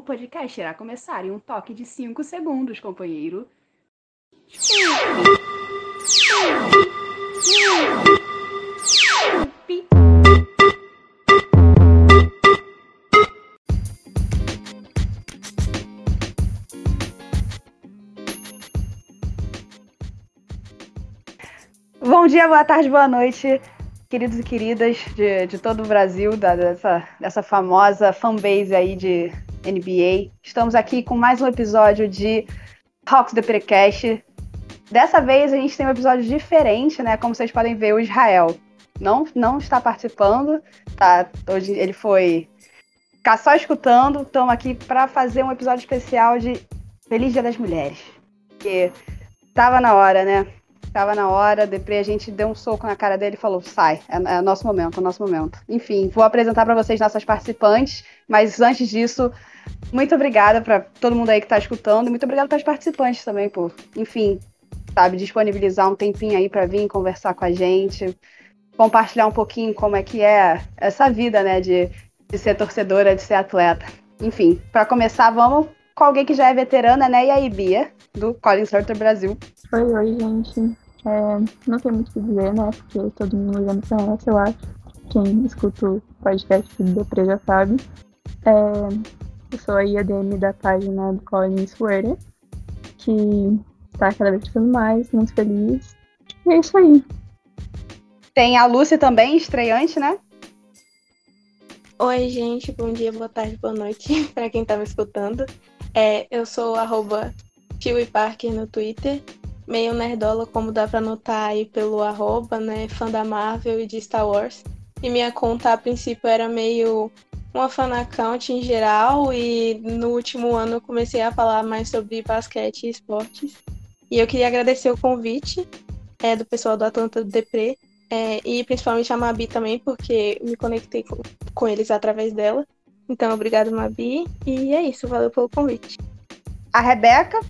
O podcast irá começar em um toque de 5 segundos, companheiro. Bom dia, boa tarde, boa noite, queridos e queridas de, de todo o Brasil, da, dessa, dessa famosa fanbase aí de NBA. Estamos aqui com mais um episódio de Hawks the Precast. Dessa vez a gente tem um episódio diferente, né? Como vocês podem ver, o Israel não, não está participando, tá? Hoje ele foi ficar só escutando. Estamos aqui para fazer um episódio especial de Feliz Dia das Mulheres. Porque tava na hora, né? Tava na hora, depois a gente deu um soco na cara dele e falou: sai, é, é nosso momento, é nosso momento. Enfim, vou apresentar para vocês nossas participantes, mas antes disso, muito obrigada para todo mundo aí que está escutando, muito obrigada para os participantes também, por, enfim, sabe, disponibilizar um tempinho aí para vir conversar com a gente, compartilhar um pouquinho como é que é essa vida, né, de, de ser torcedora, de ser atleta. Enfim, para começar, vamos com alguém que já é veterana, né, e aí, Bia, do Collins Hunter Brasil. Oi, oi, gente. É, não tem muito o que dizer, né? Porque todo mundo já me conhece, eu acho. Quem escuta o podcast do Depre já sabe. É, eu sou a IADM da página do Collins Fuera, que tá cada vez ficando mais, muito feliz. E é isso aí. Tem a Lúcia também, estreante, né? Oi, gente. Bom dia, boa tarde, boa noite para quem tá me escutando. É, eu sou arroba Parker no Twitter meio nerdola, como dá pra notar aí pelo arroba, né? Fã da Marvel e de Star Wars. E minha conta a princípio era meio uma fan account em geral e no último ano eu comecei a falar mais sobre basquete e esportes. E eu queria agradecer o convite é, do pessoal do Atlanta do Depre é, e principalmente a Mabi também, porque me conectei com, com eles através dela. Então, obrigado, Mabi. E é isso, valeu pelo convite. A Rebeca,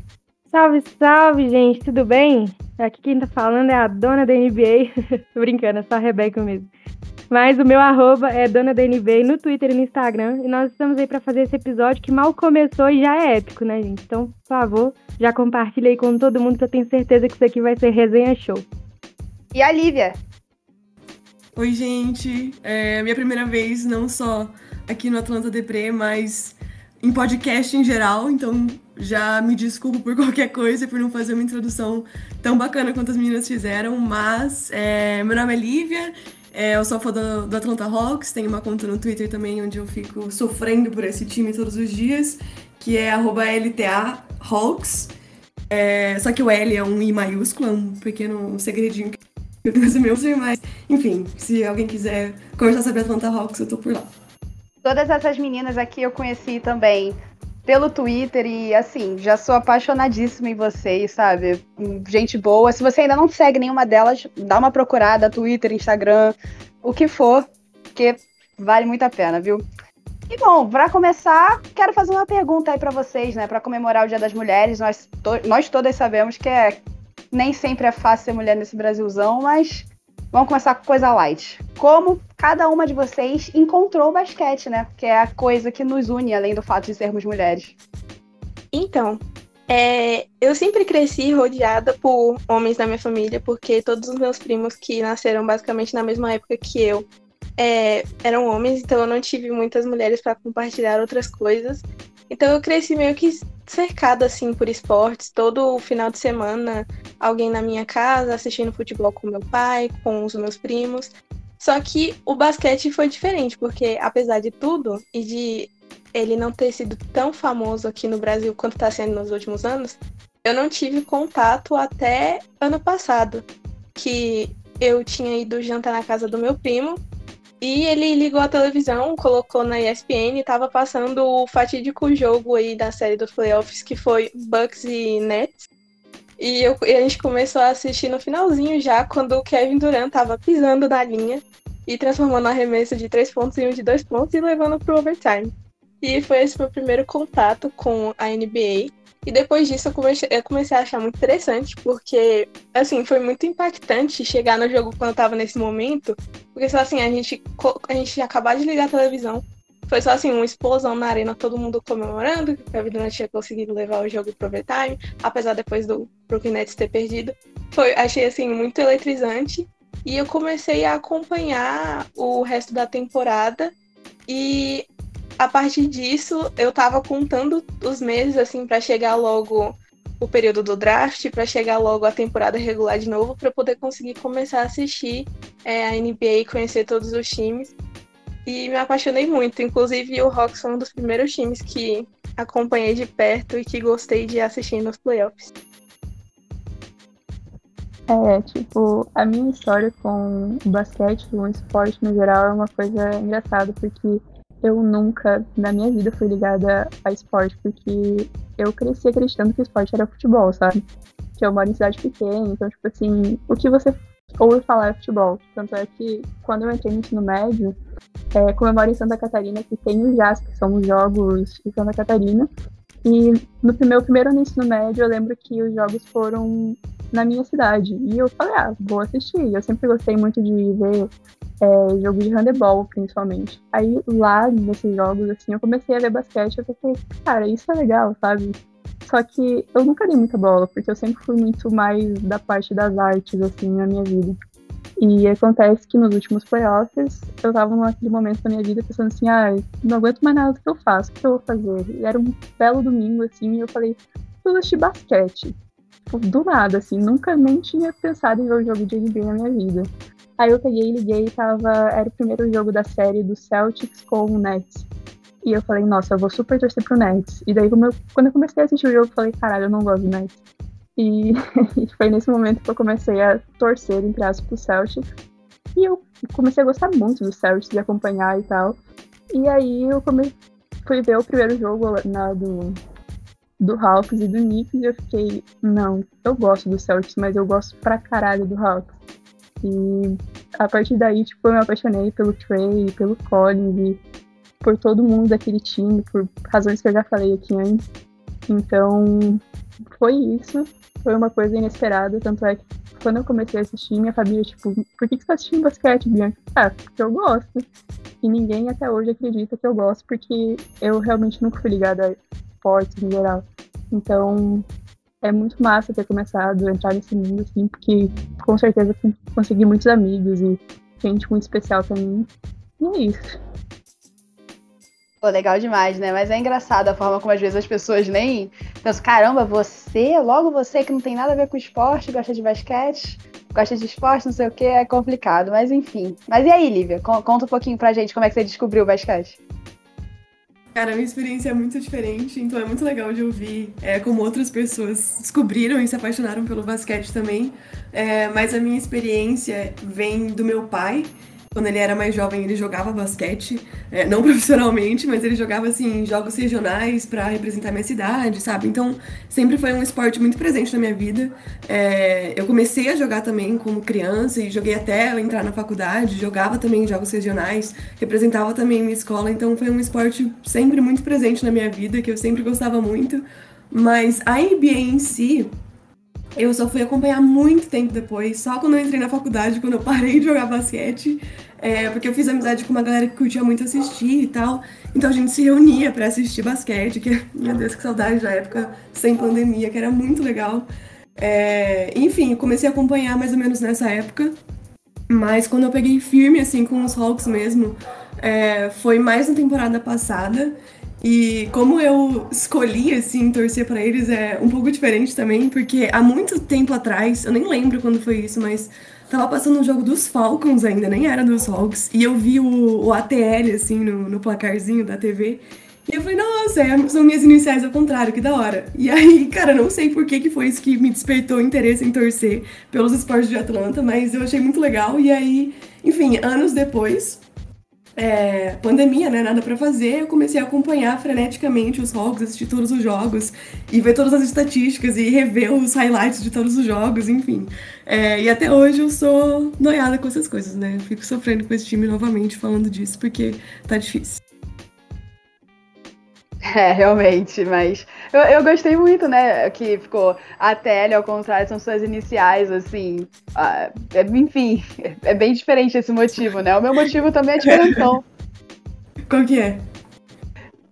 Salve, salve, gente, tudo bem? Aqui quem tá falando é a dona da NBA. Tô brincando, é só a Rebeca mesmo. Mas o meu arroba é dona da NBA no Twitter e no Instagram. E nós estamos aí para fazer esse episódio que mal começou e já é épico, né, gente? Então, por favor, já compartilhe aí com todo mundo que eu tenho certeza que isso aqui vai ser resenha show. E a Lívia? Oi, gente. É minha primeira vez, não só aqui no Atlanta Depre, mas em podcast em geral. Então, já me desculpo por qualquer coisa, por não fazer uma introdução tão bacana quanto as meninas fizeram, mas é, meu nome é Lívia, é, eu sou fã do, do, Atlanta Hawks, tenho uma conta no Twitter também onde eu fico sofrendo por esse time todos os dias, que é LTA Hawks. É, só que o L é um I maiúsculo, é um pequeno segredinho que eu tenho meu, mas enfim, se alguém quiser conversar sobre Atlanta Hawks, eu tô por lá. Todas essas meninas aqui eu conheci também pelo Twitter e assim, já sou apaixonadíssima em vocês, sabe? Gente boa. Se você ainda não segue nenhuma delas, dá uma procurada, Twitter, Instagram, o que for, porque vale muito a pena, viu? E bom, para começar, quero fazer uma pergunta aí para vocês, né? Para comemorar o Dia das Mulheres, nós, to nós todas sabemos que é nem sempre é fácil ser mulher nesse Brasilzão, mas Vamos começar com coisa light. Como cada uma de vocês encontrou o basquete, né? Que é a coisa que nos une, além do fato de sermos mulheres. Então, é, eu sempre cresci rodeada por homens da minha família, porque todos os meus primos que nasceram basicamente na mesma época que eu é, eram homens, então eu não tive muitas mulheres para compartilhar outras coisas. Então eu cresci meio que cercada assim por esportes, todo final de semana alguém na minha casa assistindo futebol com meu pai, com os meus primos. Só que o basquete foi diferente, porque apesar de tudo e de ele não ter sido tão famoso aqui no Brasil quanto está sendo nos últimos anos, eu não tive contato até ano passado, que eu tinha ido jantar na casa do meu primo e ele ligou a televisão, colocou na ESPN e tava passando o fatídico jogo aí da série dos playoffs, que foi Bucks e Nets. E, eu, e a gente começou a assistir no finalzinho já, quando o Kevin Durant tava pisando na linha e transformando a arremesso de três pontos em um de dois pontos e levando pro overtime. E foi esse meu primeiro contato com a NBA. E depois disso eu comecei, eu comecei a achar muito interessante, porque, assim, foi muito impactante chegar no jogo quando eu tava nesse momento, porque só assim, a gente, a gente acabar de ligar a televisão, foi só assim, uma explosão na arena, todo mundo comemorando, que Kevin Durant tinha conseguido levar o jogo pro overtime, apesar depois do Brooklyn Nets ter perdido. Foi, achei assim, muito eletrizante. E eu comecei a acompanhar o resto da temporada. E a partir disso, eu tava contando os meses, assim, para chegar logo o período do draft, para chegar logo a temporada regular de novo, para poder conseguir começar a assistir é, a NBA e conhecer todos os times. E me apaixonei muito. Inclusive, o Hawks foi um dos primeiros times que acompanhei de perto e que gostei de assistir nos playoffs. É, tipo, a minha história com o basquete, o esporte no geral, é uma coisa engraçada, porque eu nunca, na minha vida, fui ligada a esporte, porque eu cresci acreditando que esporte era futebol, sabe? Que eu moro em cidade pequena, então, tipo assim, o que você ouve falar é futebol. Tanto é que, quando eu entrei no ensino médio, é, como eu moro em Santa Catarina, que tem o JAS, que são os jogos de Santa Catarina, e no meu primeiro ano no ensino médio, eu lembro que os jogos foram na minha cidade. E eu falei, ah, vou assistir. Eu sempre gostei muito de ver é, jogo de handebol, principalmente. Aí lá nesses jogos, assim, eu comecei a ver basquete. Eu pensei, cara, isso é legal, sabe? Só que eu nunca dei muita bola, porque eu sempre fui muito mais da parte das artes, assim, na minha vida. E acontece que nos últimos playoffs, eu tava naquele momento da minha vida pensando assim, ah, não aguento mais nada do que eu faço, o que eu vou fazer? E era um belo domingo, assim, e eu falei, vou assistir basquete. Tipo, do nada, assim, nunca nem tinha pensado em ver o jogo de NBA na minha vida. Aí eu peguei, liguei e tava. Era o primeiro jogo da série do Celtics com o Nets. E eu falei, nossa, eu vou super torcer pro Nets. E daí, eu, quando eu comecei a assistir o jogo, eu falei, caralho, eu não gosto do Nets. E, e foi nesse momento que eu comecei a torcer, entre aspas, pro Celtics. E eu comecei a gostar muito do Celtics, de acompanhar e tal. E aí eu comecei, fui ver o primeiro jogo na, do, do Hawks e do Knicks eu fiquei, não, eu gosto do Celtics, mas eu gosto pra caralho do Hawks. E a partir daí, tipo, eu me apaixonei pelo Trey, pelo Collins e por todo mundo daquele time, por razões que eu já falei aqui antes. Então, foi isso. Foi uma coisa inesperada, tanto é que quando eu comecei a assistir, minha família, tipo, por que, você tá assistindo basquete, Bianca? Ah, porque eu gosto. E ninguém até hoje acredita que eu gosto, porque eu realmente nunca fui ligada esportes em geral. Então, é muito massa ter começado a entrar nesse mundo, assim, porque com certeza consegui muitos amigos e gente muito especial pra mim. E é isso. Pô, legal demais, né? Mas é engraçado a forma como às vezes as pessoas nem pensam, caramba, você, logo você que não tem nada a ver com esporte, gosta de basquete, gosta de esporte, não sei o que, é complicado, mas enfim. Mas e aí, Lívia? Conta um pouquinho pra gente como é que você descobriu o basquete. Cara, a minha experiência é muito diferente, então é muito legal de ouvir é, como outras pessoas descobriram e se apaixonaram pelo basquete também. É, mas a minha experiência vem do meu pai, quando ele era mais jovem, ele jogava basquete, é, não profissionalmente, mas ele jogava assim jogos regionais para representar minha cidade, sabe? Então sempre foi um esporte muito presente na minha vida. É, eu comecei a jogar também como criança e joguei até eu entrar na faculdade, jogava também jogos regionais, representava também minha escola, então foi um esporte sempre muito presente na minha vida que eu sempre gostava muito. Mas a NBA em si, eu só fui acompanhar muito tempo depois, só quando eu entrei na faculdade, quando eu parei de jogar basquete, é, porque eu fiz amizade com uma galera que curtia muito assistir e tal. Então a gente se reunia para assistir basquete, que, meu Deus, que saudade da época sem pandemia, que era muito legal. É, enfim, comecei a acompanhar mais ou menos nessa época, mas quando eu peguei firme, assim, com os Hawks mesmo, é, foi mais na temporada passada. E como eu escolhi, assim, torcer para eles é um pouco diferente também, porque há muito tempo atrás, eu nem lembro quando foi isso, mas tava passando um jogo dos Falcons ainda, nem era dos Hawks, e eu vi o, o ATL, assim, no, no placarzinho da TV, e eu falei, nossa, é, são minhas iniciais ao contrário, que da hora. E aí, cara, não sei por que, que foi isso que me despertou interesse em torcer pelos esportes de Atlanta, mas eu achei muito legal. E aí, enfim, anos depois, é, pandemia, né? Nada para fazer, eu comecei a acompanhar freneticamente os Hawks, assistir todos os jogos e ver todas as estatísticas e rever os highlights de todos os jogos, enfim. É, e até hoje eu sou noiada com essas coisas, né? Fico sofrendo com esse time novamente falando disso porque tá difícil. É, realmente, mas eu, eu gostei muito, né? Que ficou a TL, ao contrário, são suas iniciais, assim. Ah, é, enfim, é bem diferente esse motivo, né? O meu motivo também é diferentão. Qual que é?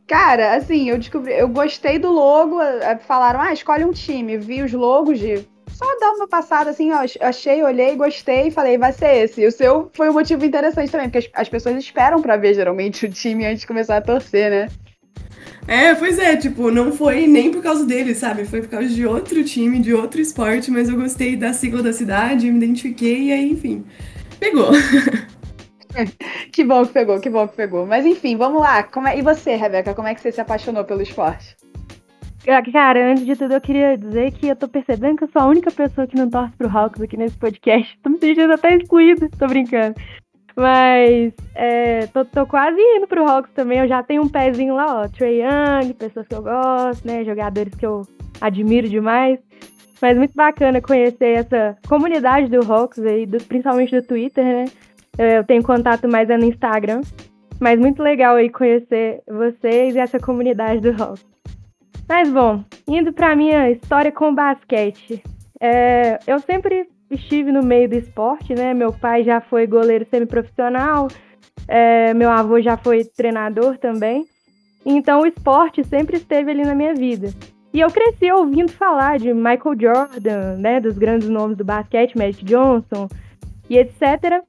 Cara, assim, eu descobri, eu gostei do logo, falaram, ah, escolhe um time, vi os logos de só dar uma passada assim, ó, achei, olhei, gostei e falei, vai ser esse. E o seu foi um motivo interessante também, porque as, as pessoas esperam para ver geralmente o time antes de começar a torcer, né? É, pois é, tipo, não foi nem por causa dele, sabe? Foi por causa de outro time, de outro esporte, mas eu gostei da sigla da cidade, me identifiquei e aí, enfim, pegou. que bom que pegou, que bom que pegou. Mas enfim, vamos lá. Como é... E você, Rebeca, como é que você se apaixonou pelo esporte? Cara, antes de tudo, eu queria dizer que eu tô percebendo que eu sou a única pessoa que não torce pro Hawks aqui nesse podcast. Tô me sentindo até excluída, tô brincando. Mas é, tô, tô, quase indo pro Hawks também. Eu já tenho um pezinho lá, ó. Trey Young, pessoas que eu gosto, né? Jogadores que eu admiro demais. Mas muito bacana conhecer essa comunidade do Hawks aí, do, principalmente do Twitter, né? Eu tenho contato mais é no Instagram. Mas muito legal aí conhecer vocês e essa comunidade do Hawks. Mas bom, indo para minha história com basquete. É, eu sempre estive no meio do esporte, né? Meu pai já foi goleiro semiprofissional, é, meu avô já foi treinador também. Então o esporte sempre esteve ali na minha vida. E eu cresci ouvindo falar de Michael Jordan, né? Dos grandes nomes do basquete, Magic Johnson e etc.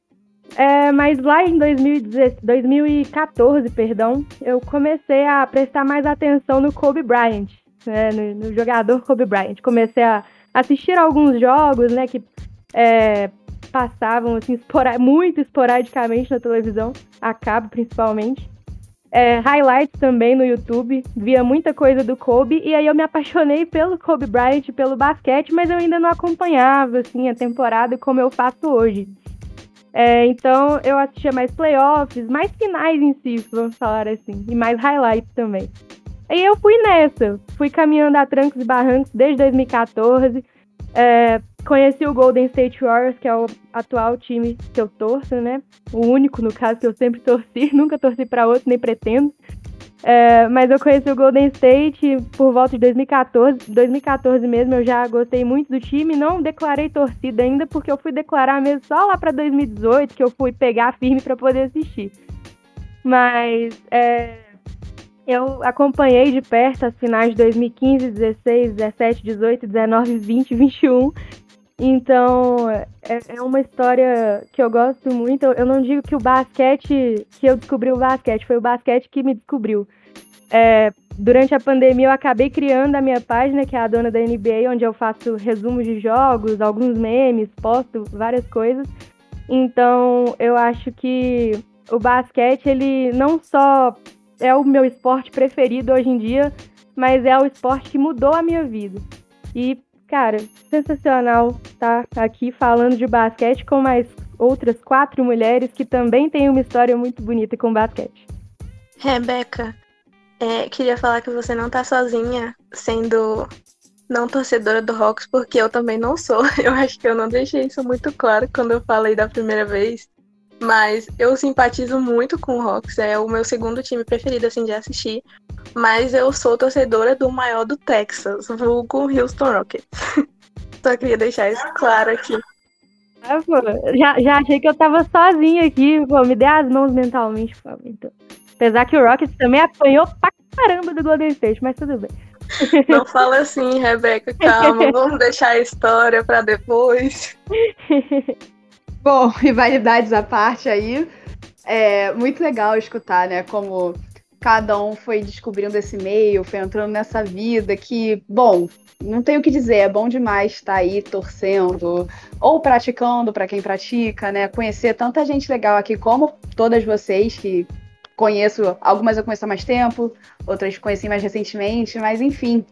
É, mas lá em 2014, perdão, eu comecei a prestar mais atenção no Kobe Bryant, né, no, no, jogador Kobe Bryant. Comecei a assistir alguns jogos, né, que é, passavam assim espora muito esporadicamente na televisão, a cabo principalmente. É, highlights também no YouTube, via muita coisa do Kobe e aí eu me apaixonei pelo Kobe Bryant, pelo basquete, mas eu ainda não acompanhava assim a temporada como eu faço hoje. É, então eu assistia mais playoffs, mais finais em si, vamos falar assim, e mais highlights também. E eu fui nessa, fui caminhando a trancos e barrancos desde 2014. É, conheci o Golden State Warriors, que é o atual time que eu torço, né? O único, no caso, que eu sempre torci, nunca torci para outro, nem pretendo. É, mas eu conheci o Golden State por volta de 2014. 2014 mesmo eu já gostei muito do time. Não declarei torcida ainda, porque eu fui declarar mesmo só lá para 2018, que eu fui pegar firme para poder assistir. Mas é, eu acompanhei de perto as finais de 2015, 16, 17, 18, 19, 20, 21. Então, é, é uma história que eu gosto muito. Eu não digo que o basquete, que eu descobri o basquete, foi o basquete que me descobriu. É, durante a pandemia, eu acabei criando a minha página, que é a dona da NBA, onde eu faço resumos de jogos, alguns memes, posto várias coisas. Então, eu acho que o basquete, ele não só é o meu esporte preferido hoje em dia, mas é o esporte que mudou a minha vida. E Cara, sensacional estar tá aqui falando de basquete com mais outras quatro mulheres que também têm uma história muito bonita com basquete. Rebeca, é, queria falar que você não tá sozinha sendo não torcedora do Hawks, porque eu também não sou. Eu acho que eu não deixei isso muito claro quando eu falei da primeira vez. Mas eu simpatizo muito com o Hawks, é o meu segundo time preferido assim de assistir. Mas eu sou torcedora do maior do Texas, vulgo Houston Rockets. Só queria deixar isso claro aqui. Ah, pô, já, já achei que eu tava sozinha aqui. Pô, me dê as mãos mentalmente, favor. Então. Apesar que o Rockets também apanhou pra caramba do Golden State, mas tudo bem. Não fala assim, Rebeca, calma. Vamos deixar a história pra depois. Bom, rivalidades à parte aí. É muito legal escutar, né? Como cada um foi descobrindo esse meio, foi entrando nessa vida que, bom, não tenho o que dizer, é bom demais estar aí torcendo ou praticando para quem pratica, né? Conhecer tanta gente legal aqui como todas vocês que conheço, algumas eu conheço há mais tempo, outras conheci mais recentemente, mas enfim.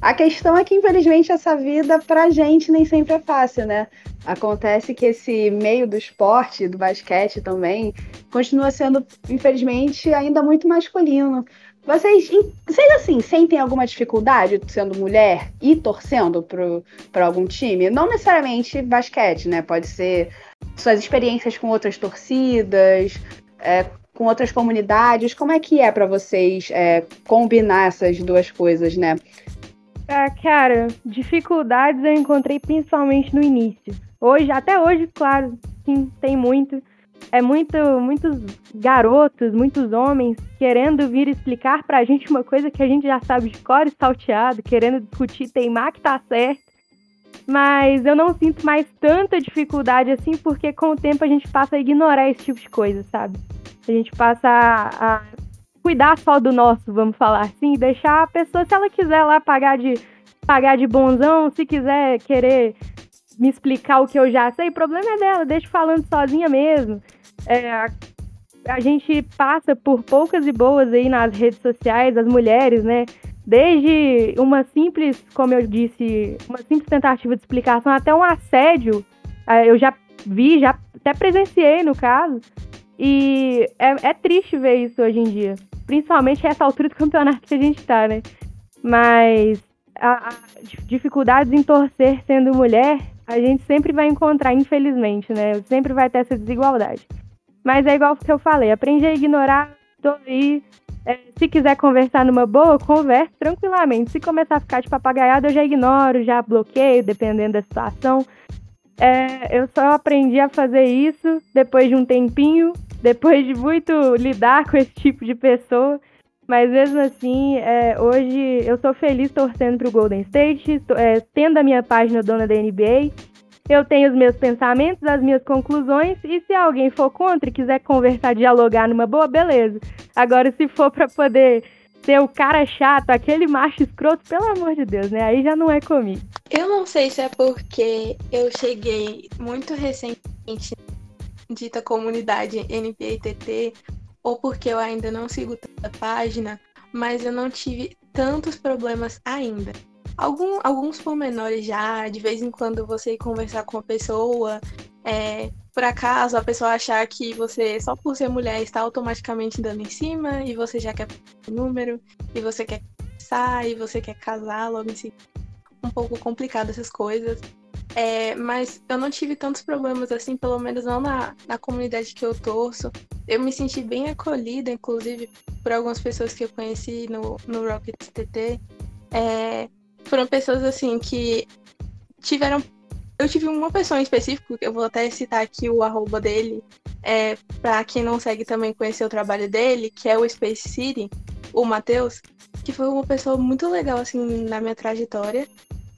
A questão é que, infelizmente, essa vida pra gente nem sempre é fácil, né? Acontece que esse meio do esporte, do basquete também, continua sendo, infelizmente, ainda muito masculino. Vocês, vocês assim, sentem alguma dificuldade sendo mulher e torcendo para algum time? Não necessariamente basquete, né? Pode ser suas experiências com outras torcidas, é, com outras comunidades. Como é que é para vocês é, combinar essas duas coisas, né? Ah, cara, dificuldades eu encontrei principalmente no início. Hoje, até hoje, claro, sim, tem muito. é muito, muitos garotos, muitos homens querendo vir explicar pra gente uma coisa que a gente já sabe de cor e salteado, querendo discutir, teimar que tá certo. Mas eu não sinto mais tanta dificuldade assim, porque com o tempo a gente passa a ignorar esse tipo de coisa, sabe? A gente passa a, a cuidar só do nosso, vamos falar assim, deixar a pessoa, se ela quiser lá pagar de pagar de bonzão, se quiser querer me explicar o que eu já sei, o problema é dela, deixa falando sozinha mesmo. É, a, a gente passa por poucas e boas aí nas redes sociais, as mulheres, né? Desde uma simples, como eu disse, uma simples tentativa de explicação até um assédio. É, eu já vi, já até presenciei no caso. E é, é triste ver isso hoje em dia. Principalmente essa altura do campeonato que a gente tá, né? Mas a, a dificuldades em torcer sendo mulher, a gente sempre vai encontrar, infelizmente, né? Sempre vai ter essa desigualdade. Mas é igual que eu falei, aprendi a ignorar, tô aí. É, se quiser conversar numa boa, converse tranquilamente. Se começar a ficar de papagaiada, eu já ignoro, já bloqueio, dependendo da situação. É, eu só aprendi a fazer isso depois de um tempinho, depois de muito lidar com esse tipo de pessoa. Mas mesmo assim, é, hoje eu sou feliz torcendo para o Golden State, é, tendo a minha página dona da NBA eu tenho os meus pensamentos, as minhas conclusões, e se alguém for contra e quiser conversar, dialogar numa boa, beleza. Agora, se for para poder ser o cara chato, aquele macho escroto, pelo amor de Deus, né? Aí já não é comigo. Eu não sei se é porque eu cheguei muito recentemente dita comunidade NPTT ou porque eu ainda não sigo tanta página, mas eu não tive tantos problemas ainda. Algum, alguns pormenores já, de vez em quando você conversar com a pessoa, é, por acaso a pessoa achar que você, só por ser mulher, está automaticamente dando em cima, e você já quer o número, e você quer sair, e você quer casar logo em seguida. Um pouco complicado essas coisas. É, mas eu não tive tantos problemas assim, pelo menos não na, na comunidade que eu torço. Eu me senti bem acolhida, inclusive, por algumas pessoas que eu conheci no, no Rocket TT. É, foram pessoas assim que tiveram. Eu tive uma pessoa em específico, eu vou até citar aqui o arroba dele, é, para quem não segue também conhecer o trabalho dele, que é o Space City, o Matheus, que foi uma pessoa muito legal assim na minha trajetória.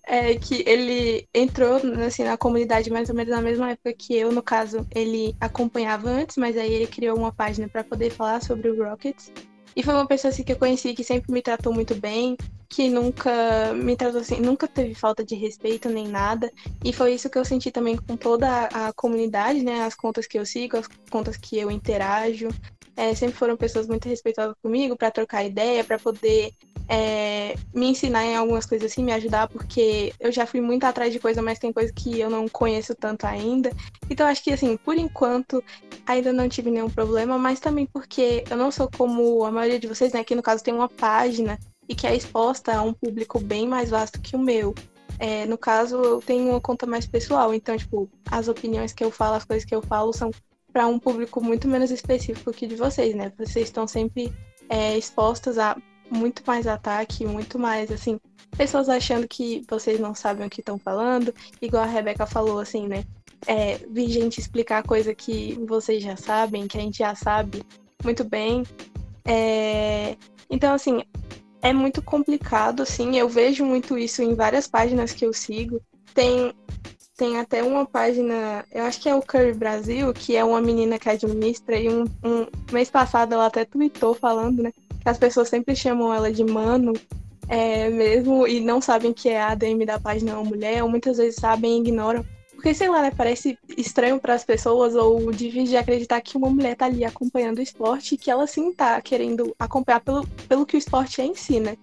É, que ele entrou assim, na comunidade mais ou menos na mesma época que eu, no caso, ele acompanhava antes, mas aí ele criou uma página para poder falar sobre o Rockets. E foi uma pessoa assim que eu conheci que sempre me tratou muito bem, que nunca me tratou assim, nunca teve falta de respeito nem nada. E foi isso que eu senti também com toda a, comunidade, né? As contas que eu sigo, as contas que eu interajo. É, sempre foram pessoas muito respeitosas comigo para trocar ideia, para poder é, me ensinar em algumas coisas assim, me ajudar, porque eu já fui muito atrás de coisa, mas tem coisa que eu não conheço tanto ainda. Então acho que assim, por enquanto, ainda não tive nenhum problema, mas também porque eu não sou como a maioria de vocês, né? Que no caso tem uma página e que é exposta a um público bem mais vasto que o meu. É, no caso, eu tenho uma conta mais pessoal, então, tipo, as opiniões que eu falo, as coisas que eu falo são para um público muito menos específico que de vocês, né? Vocês estão sempre é, expostas a muito mais ataque, muito mais, assim, pessoas achando que vocês não sabem o que estão falando, igual a Rebeca falou, assim, né? É, vi gente explicar coisa que vocês já sabem, que a gente já sabe muito bem. É, então, assim, é muito complicado, assim. Eu vejo muito isso em várias páginas que eu sigo. Tem, tem até uma página, eu acho que é o Curry Brasil, que é uma menina que administra, e um, um mês passado ela até tweetou falando, né? As pessoas sempre chamam ela de mano, é, mesmo, e não sabem que é a ADM da página é uma mulher, ou muitas vezes sabem e ignoram. Porque, sei lá, né, parece estranho para as pessoas ou difícil de acreditar que uma mulher tá ali acompanhando o esporte e que ela sim tá querendo acompanhar pelo, pelo que o esporte é em si, né?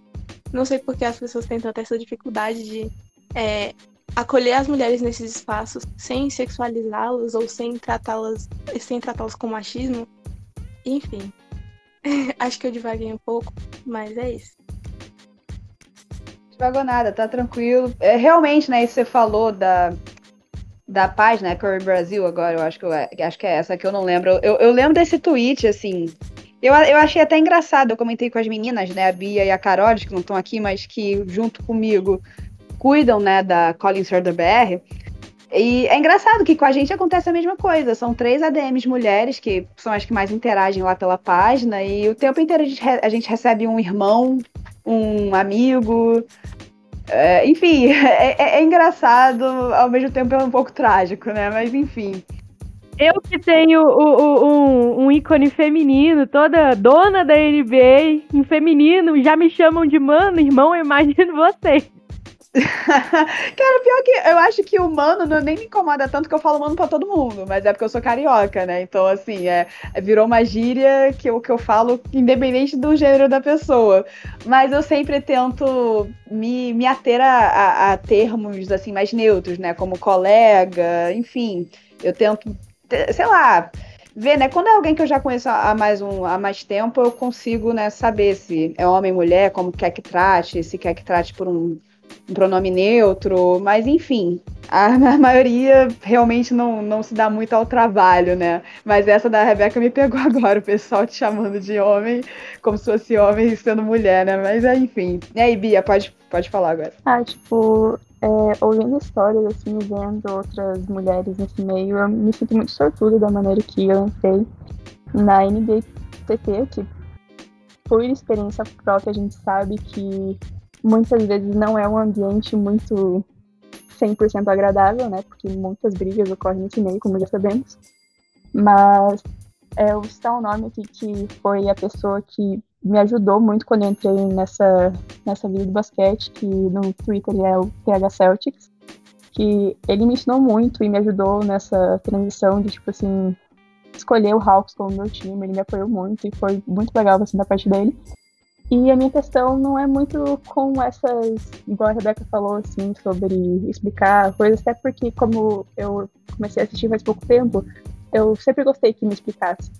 Não sei porque as pessoas têm tanta essa dificuldade de é, acolher as mulheres nesses espaços sem sexualizá-las ou sem tratá-las sem tratá-las com machismo. Enfim. Acho que eu divaguei um pouco, mas é isso. Devagou nada, tá tranquilo. É, realmente, né, isso você falou da da página, né, Curry Brasil, agora, eu acho que, eu, acho que é essa que eu não lembro. Eu, eu lembro desse tweet, assim. Eu, eu achei até engraçado, eu comentei com as meninas, né, a Bia e a Carol, que não estão aqui, mas que junto comigo cuidam, né, da Collins BR. E é engraçado que com a gente acontece a mesma coisa. São três ADMs mulheres, que são as que mais interagem lá pela página, e o tempo inteiro a gente, a gente recebe um irmão, um amigo. É, enfim, é, é, é, engraçado, ao mesmo tempo é um pouco trágico, né? Mas enfim. Eu que tenho o, o, um, um, ícone feminino, toda dona da NBA, em feminino, já me chamam de mano, irmão, eu imagino vocês. Cara, pior que eu acho que o mano não, nem me incomoda tanto que eu falo mano pra todo mundo, mas é porque eu sou carioca, né? Então, assim, é, virou uma gíria que eu, que eu falo independente do gênero da pessoa. Mas eu sempre tento me, me ater a, a, a termos, assim, mais neutros, né? Como colega, enfim. Eu tento, sei lá, ver, né? Quando é alguém que eu já conheço há mais, um, há mais tempo, eu consigo, né, saber se é homem, mulher, como quer que trate, se quer que trate por um um pronome neutro, mas enfim, a, a, maioria realmente não, não se dá muito ao trabalho, né? Mas essa da Rebeca me pegou agora, o pessoal te chamando de homem, como se fosse homem sendo mulher, né? Mas é, enfim. E aí, Bia, pode, pode falar agora. Ah, tipo, é, ouvindo histórias, assim, vendo outras mulheres nesse meio, eu me sinto muito sortuda da maneira que eu entrei na NBA TT, que por experiência própria a gente sabe que muitas vezes não é um ambiente muito 100% agradável, né? Porque muitas brigas ocorrem nesse meio, como já sabemos. Mas é, eu vou citar um nome aqui que foi a pessoa que me ajudou muito quando eu entrei nessa, nessa vida do basquete, que no Twitter é o PH Celtics, que ele me ensinou muito e me ajudou nessa transição de, tipo assim, escolher o Hawks como meu time, ele me apoiou muito e foi muito legal, assim, da parte dele. E a minha questão não é muito com essas, igual a Rebeca falou, assim, sobre explicar coisas, até porque, como eu comecei a assistir faz pouco tempo, eu sempre gostei que me explicasse.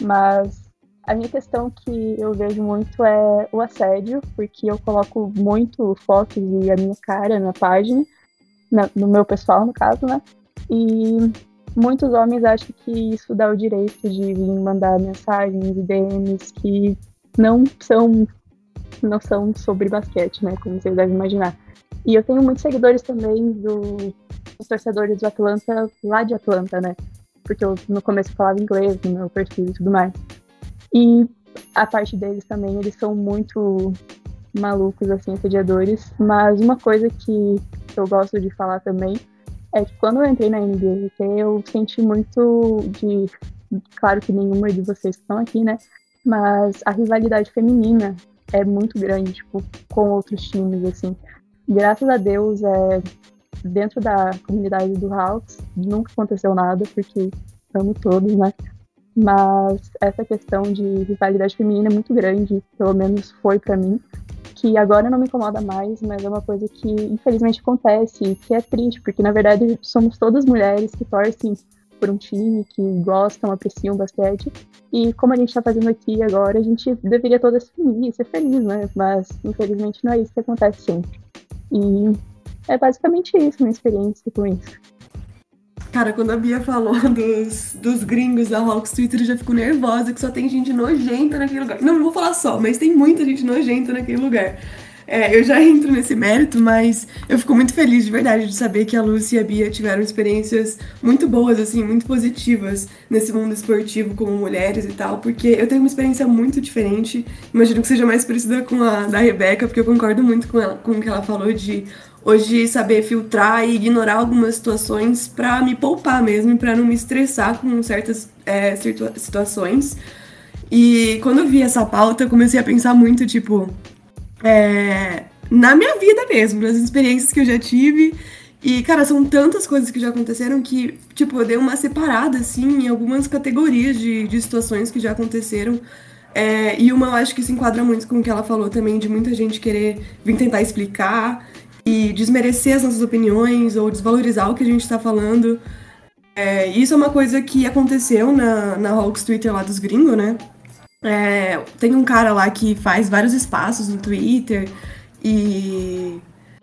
Mas a minha questão que eu vejo muito é o assédio, porque eu coloco muito fotos e a minha cara na página, na, no meu pessoal, no caso, né? E muitos homens acham que isso dá o direito de vir mandar mensagens e DMs que não são não são sobre basquete, né? Como vocês devem imaginar. E eu tenho muitos seguidores também do, dos torcedores do Atlanta, lá de Atlanta, né? Porque eu no começo falava inglês no meu perfil e tudo mais. E a parte deles também, eles são muito malucos, assim, assediadores. Mas uma coisa que eu gosto de falar também é que quando eu entrei na NBA, eu senti muito de. Claro que nenhuma de vocês que estão aqui, né? Mas a rivalidade feminina é muito grande, tipo, com outros times, assim. Graças a Deus, é, dentro da comunidade do Hawks, nunca aconteceu nada, porque amo todos, né? Mas essa questão de rivalidade feminina é muito grande, pelo menos foi para mim, que agora não me incomoda mais, mas é uma coisa que infelizmente acontece, que é triste, porque na verdade somos todas mulheres que torcem por um time, que gostam, apreciam basquete. E como a gente está fazendo aqui agora, a gente deveria todas se unir, ser feliz, né? Mas infelizmente não é isso que acontece sempre. E é basicamente isso, minha experiência com isso. Cara, quando a Bia falou dos, dos gringos da Hawks Twitter, eu já fico nervosa, que só tem gente nojenta naquele lugar. Não, não vou falar só, mas tem muita gente nojenta naquele lugar. É, eu já entro nesse mérito, mas eu fico muito feliz de verdade de saber que a Lúcia e a Bia tiveram experiências muito boas, assim, muito positivas nesse mundo esportivo como mulheres e tal, porque eu tenho uma experiência muito diferente. Imagino que seja mais parecida com a da Rebeca, porque eu concordo muito com, ela, com o que ela falou de hoje saber filtrar e ignorar algumas situações para me poupar mesmo, para não me estressar com certas é, situa situações. E quando eu vi essa pauta, eu comecei a pensar muito, tipo, é, na minha vida mesmo, nas experiências que eu já tive. E, cara, são tantas coisas que já aconteceram que, tipo, eu dei uma separada, assim, em algumas categorias de, de situações que já aconteceram. É, e uma eu acho que se enquadra muito com o que ela falou também, de muita gente querer vir tentar explicar e desmerecer as nossas opiniões ou desvalorizar o que a gente está falando. É, isso é uma coisa que aconteceu na, na Hawks Twitter lá dos gringos, né? É, tem um cara lá que faz vários espaços no Twitter e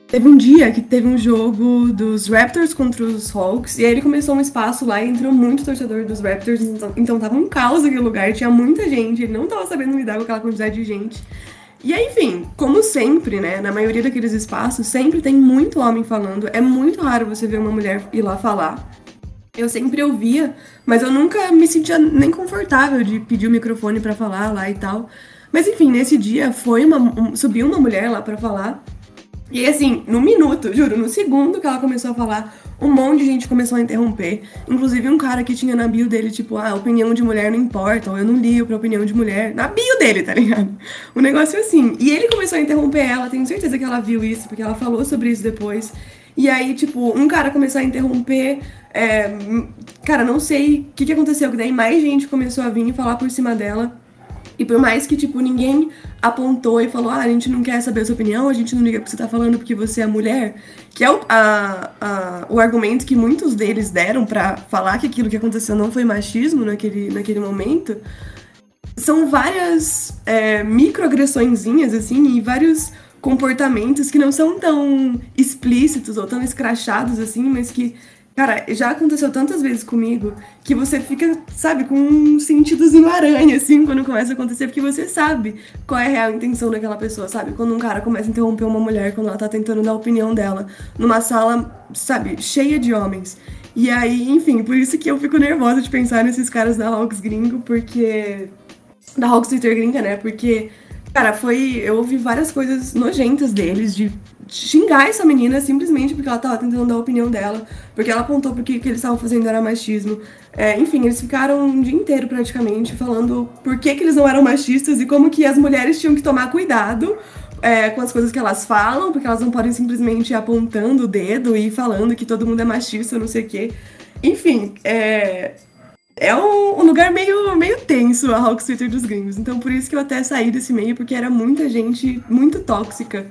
teve um dia que teve um jogo dos Raptors contra os Hawks e aí ele começou um espaço lá e entrou muito torcedor dos Raptors, então, então tava um caos aquele lugar, tinha muita gente, ele não tava sabendo lidar com aquela quantidade de gente. E aí, enfim, como sempre, né, na maioria daqueles espaços, sempre tem muito homem falando. É muito raro você ver uma mulher ir lá falar. Eu sempre ouvia, mas eu nunca me sentia nem confortável de pedir o microfone para falar lá e tal. Mas enfim, nesse dia foi uma um, subiu uma mulher lá para falar. E assim, no minuto, juro, no segundo que ela começou a falar, um monte de gente começou a interromper. Inclusive um cara que tinha na bio dele, tipo, ah, opinião de mulher não importa, ou eu não ligo pra opinião de mulher. Na bio dele, tá ligado? O negócio é assim. E ele começou a interromper ela, tenho certeza que ela viu isso, porque ela falou sobre isso depois. E aí, tipo, um cara começou a interromper. É, cara, não sei o que, que aconteceu, que daí mais gente começou a vir e falar por cima dela. E por mais que, tipo, ninguém apontou e falou, ah, a gente não quer saber a sua opinião, a gente não liga porque você tá falando porque você é mulher, que é o, a, a, o argumento que muitos deles deram para falar que aquilo que aconteceu não foi machismo naquele, naquele momento, são várias é, microagressõezinhas, assim, e vários comportamentos que não são tão explícitos ou tão escrachados, assim, mas que Cara, já aconteceu tantas vezes comigo que você fica, sabe, com um sentidozinho aranha, assim, quando começa a acontecer, porque você sabe qual é a real intenção daquela pessoa, sabe? Quando um cara começa a interromper uma mulher quando ela tá tentando dar a opinião dela numa sala, sabe, cheia de homens. E aí, enfim, por isso que eu fico nervosa de pensar nesses caras da Hawks gringo, porque. Da Hawks Twitter gringa, né? Porque, cara, foi. Eu ouvi várias coisas nojentas deles, de xingar essa menina simplesmente porque ela tava tentando dar a opinião dela, porque ela apontou porque o que eles estavam fazendo era machismo. É, enfim, eles ficaram um dia inteiro praticamente falando por que, que eles não eram machistas e como que as mulheres tinham que tomar cuidado é, com as coisas que elas falam, porque elas não podem simplesmente ir apontando o dedo e falando que todo mundo é machista, não sei o quê. Enfim, é, é um, um, lugar meio, meio tenso a Hawks Twitter dos gringos. Então por isso que eu até saí desse meio, porque era muita gente muito tóxica.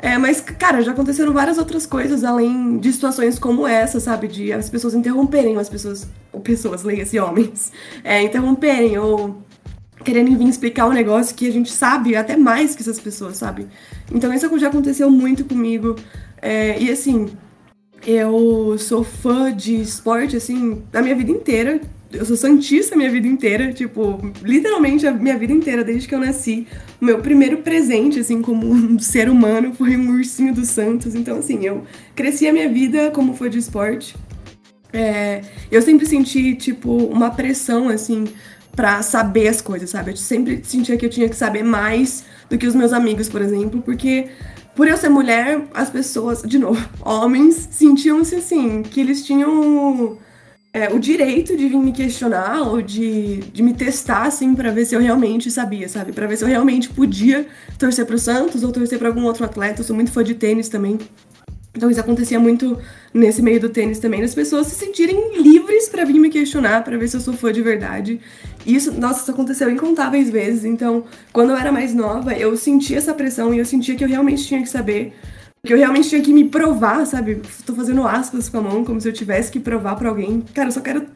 É, mas, cara, já aconteceram várias outras coisas além de situações como essa, sabe? De as pessoas interromperem, as pessoas, ou pessoas, leia-se homens, é, interromperem ou querendo vir explicar um negócio que a gente sabe até mais que essas pessoas, sabe? Então isso já aconteceu muito comigo. É, e assim, eu sou fã de esporte, assim, a minha vida inteira eu sou santista a minha vida inteira, tipo, literalmente a minha vida inteira, desde que eu nasci. O meu primeiro presente, assim, como um ser humano, foi um ursinho dos Santos. Então, assim, eu cresci a minha vida como foi de esporte. É, eu sempre senti, tipo, uma pressão, assim, para saber as coisas, sabe? Eu sempre sentia que eu tinha que saber mais do que os meus amigos, por exemplo, porque por eu ser mulher, as pessoas, de novo, homens, sentiam-se assim, que eles tinham é, o direito de vir me questionar ou de, de me testar, assim, para ver se eu realmente sabia, sabe? Para ver se eu realmente podia torcer pro Santos ou torcer para algum outro atleta. Eu sou muito fã de tênis também. Então isso acontecia muito nesse meio do tênis também, das pessoas se sentirem livres para vir me questionar, para ver se eu sou fã de verdade. Isso, nossa, isso aconteceu incontáveis vezes. Então, quando eu era mais nova, eu sentia essa pressão e eu sentia que eu realmente tinha que saber que eu realmente tinha que me provar, sabe? Tô fazendo aspas com a mão, como se eu tivesse que provar para alguém. Cara, eu só quero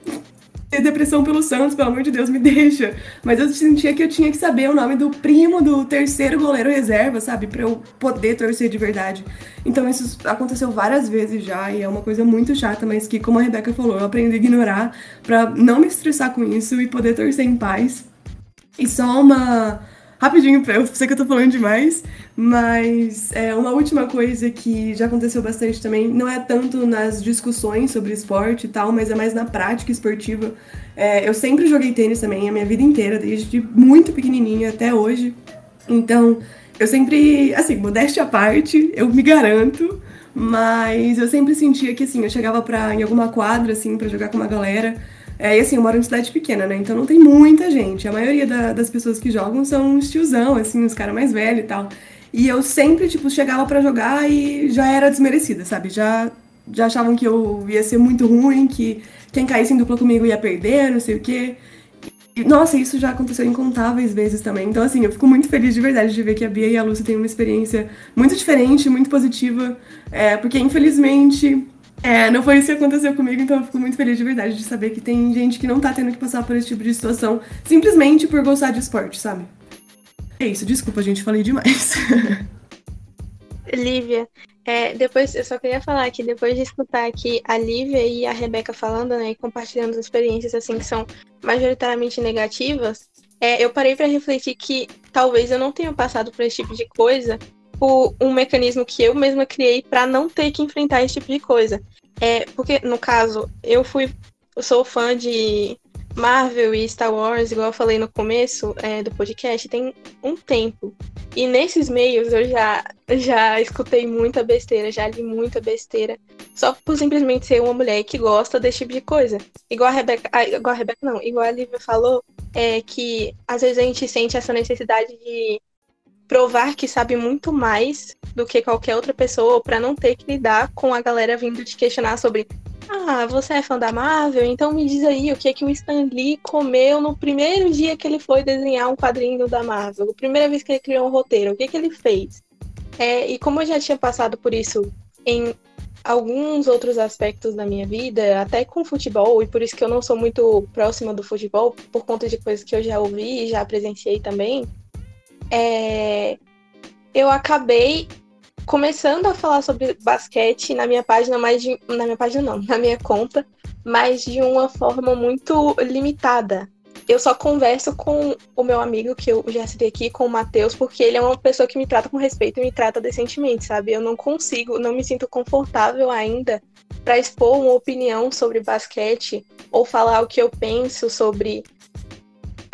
ter depressão pelo Santos, pelo amor de Deus, me deixa. Mas eu sentia que eu tinha que saber o nome do primo do terceiro goleiro reserva, sabe? Pra eu poder torcer de verdade. Então isso aconteceu várias vezes já e é uma coisa muito chata, mas que, como a Rebeca falou, eu aprendi a ignorar pra não me estressar com isso e poder torcer em paz. E só uma rapidinho, eu sei que eu tô falando demais, mas é uma última coisa que já aconteceu bastante também, não é tanto nas discussões sobre esporte e tal, mas é mais na prática esportiva. É, eu sempre joguei tênis também, a minha vida inteira, desde muito pequenininha até hoje. Então, eu sempre, assim, modéstia à parte, eu me garanto, mas eu sempre sentia que, assim, eu chegava pra, em alguma quadra, assim, para jogar com uma galera, é, e assim, eu moro em cidade pequena, né? Então não tem muita gente. A maioria da, das pessoas que jogam são uns tiozão, assim, os caras mais velhos e tal. E eu sempre, tipo, chegava para jogar e já era desmerecida, sabe? Já, já achavam que eu ia ser muito ruim, que quem caísse em dupla comigo ia perder, não sei o quê. E, nossa, isso já aconteceu incontáveis vezes também. Então, assim, eu fico muito feliz de verdade de ver que a Bia e a Lúcia têm uma experiência muito diferente, muito positiva. É, porque, infelizmente, é, não foi isso que aconteceu comigo, então eu fico muito feliz de verdade de saber que tem gente que não tá tendo que passar por esse tipo de situação simplesmente por gostar de esporte, sabe? É isso, desculpa, gente, falei demais. Lívia, é, depois eu só queria falar que depois de escutar aqui a Lívia e a Rebeca falando, né, e compartilhando experiências assim que são majoritariamente negativas, é, eu parei para refletir que talvez eu não tenha passado por esse tipo de coisa por um mecanismo que eu mesma criei para não ter que enfrentar esse tipo de coisa. É, porque, no caso, eu fui. Eu sou fã de Marvel e Star Wars, igual eu falei no começo é, do podcast, tem um tempo. E nesses meios eu já, já escutei muita besteira, já li muita besteira. Só por simplesmente ser uma mulher que gosta desse tipo de coisa. Igual a Rebeca. Ah, igual a Rebeca, não. Igual a Lívia falou, é que às vezes a gente sente essa necessidade de provar que sabe muito mais do que qualquer outra pessoa para não ter que lidar com a galera vindo te questionar sobre ah, você é fã da Marvel? Então me diz aí o que é que o Stan Lee comeu no primeiro dia que ele foi desenhar um quadrinho da Marvel, a primeira vez que ele criou um roteiro, o que é que ele fez? É, e como eu já tinha passado por isso em alguns outros aspectos da minha vida, até com futebol, e por isso que eu não sou muito próxima do futebol, por conta de coisas que eu já ouvi e já presenciei também, é, eu acabei começando a falar sobre basquete na minha página, mais de, na minha página não, na minha conta, mas de uma forma muito limitada. Eu só converso com o meu amigo, que eu já citei aqui, com o Matheus, porque ele é uma pessoa que me trata com respeito e me trata decentemente, sabe? Eu não consigo, não me sinto confortável ainda para expor uma opinião sobre basquete ou falar o que eu penso sobre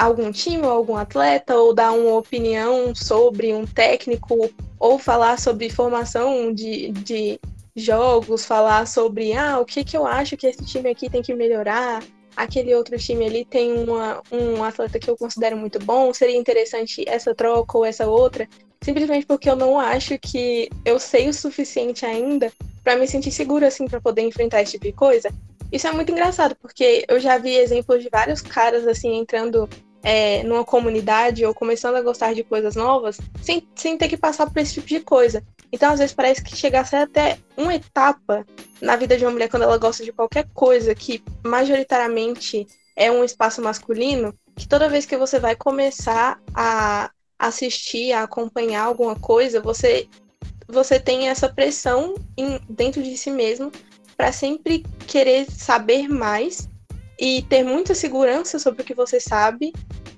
algum time ou algum atleta, ou dar uma opinião sobre um técnico, ou falar sobre formação de, de jogos, falar sobre ah, o que, que eu acho que esse time aqui tem que melhorar, aquele outro time ali tem uma, um atleta que eu considero muito bom, seria interessante essa troca ou essa outra, simplesmente porque eu não acho que eu sei o suficiente ainda para me sentir segura assim para poder enfrentar esse tipo de coisa. Isso é muito engraçado, porque eu já vi exemplos de vários caras assim entrando é, numa comunidade ou começando a gostar de coisas novas sem, sem ter que passar por esse tipo de coisa. Então, às vezes, parece que chegasse até uma etapa na vida de uma mulher quando ela gosta de qualquer coisa que majoritariamente é um espaço masculino, que toda vez que você vai começar a assistir, a acompanhar alguma coisa, você você tem essa pressão em, dentro de si mesmo para sempre querer saber mais e ter muita segurança sobre o que você sabe,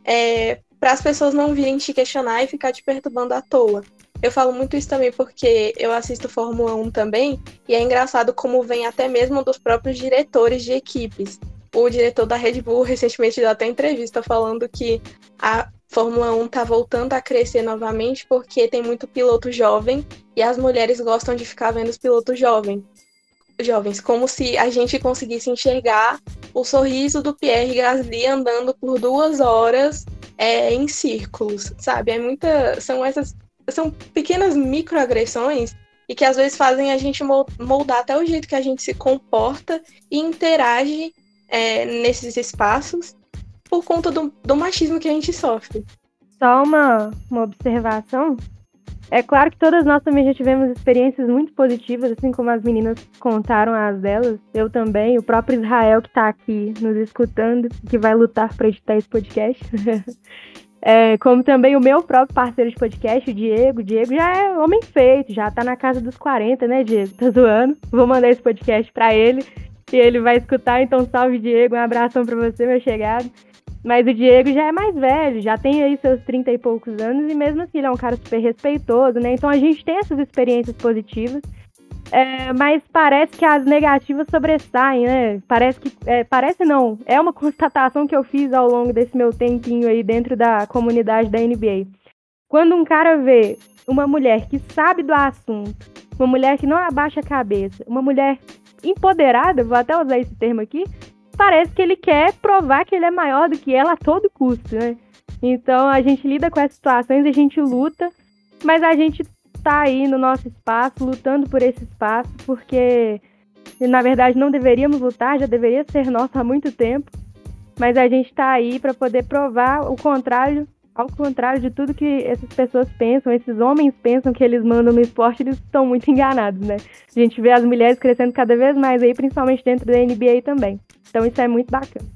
é, para as pessoas não virem te questionar e ficar te perturbando à toa. Eu falo muito isso também porque eu assisto Fórmula 1 também, e é engraçado como vem até mesmo dos próprios diretores de equipes. O diretor da Red Bull recentemente deu até entrevista falando que a Fórmula 1 está voltando a crescer novamente porque tem muito piloto jovem e as mulheres gostam de ficar vendo os pilotos jovens jovens, como se a gente conseguisse enxergar o sorriso do Pierre Gasly andando por duas horas é, em círculos, sabe? É muita, são essas, são pequenas microagressões e que às vezes fazem a gente moldar até o jeito que a gente se comporta e interage é, nesses espaços por conta do, do machismo que a gente sofre. Só uma, uma observação é claro que todas nós também já tivemos experiências muito positivas, assim como as meninas contaram as delas. Eu também, o próprio Israel que está aqui nos escutando, que vai lutar para editar esse podcast. é, como também o meu próprio parceiro de podcast, o Diego. O Diego já é homem feito, já está na casa dos 40, né, Diego? Tá zoando. Vou mandar esse podcast para ele e ele vai escutar. Então, salve, Diego. Um abração para você, meu chegado. Mas o Diego já é mais velho, já tem aí seus 30 e poucos anos, e mesmo assim ele é um cara super respeitoso, né? Então a gente tem essas experiências positivas. É, mas parece que as negativas sobressaem, né? Parece que. É, parece não. É uma constatação que eu fiz ao longo desse meu tempinho aí dentro da comunidade da NBA. Quando um cara vê uma mulher que sabe do assunto, uma mulher que não abaixa a cabeça, uma mulher empoderada, vou até usar esse termo aqui, parece que ele quer provar que ele é maior do que ela a todo custo, né? Então a gente lida com essas situações, a gente luta, mas a gente tá aí no nosso espaço, lutando por esse espaço, porque na verdade não deveríamos lutar, já deveria ser nosso há muito tempo, mas a gente tá aí para poder provar o contrário, ao contrário de tudo que essas pessoas pensam, esses homens pensam que eles mandam no esporte, eles estão muito enganados, né? A gente vê as mulheres crescendo cada vez mais aí, principalmente dentro da NBA também. Então isso é muito bacana.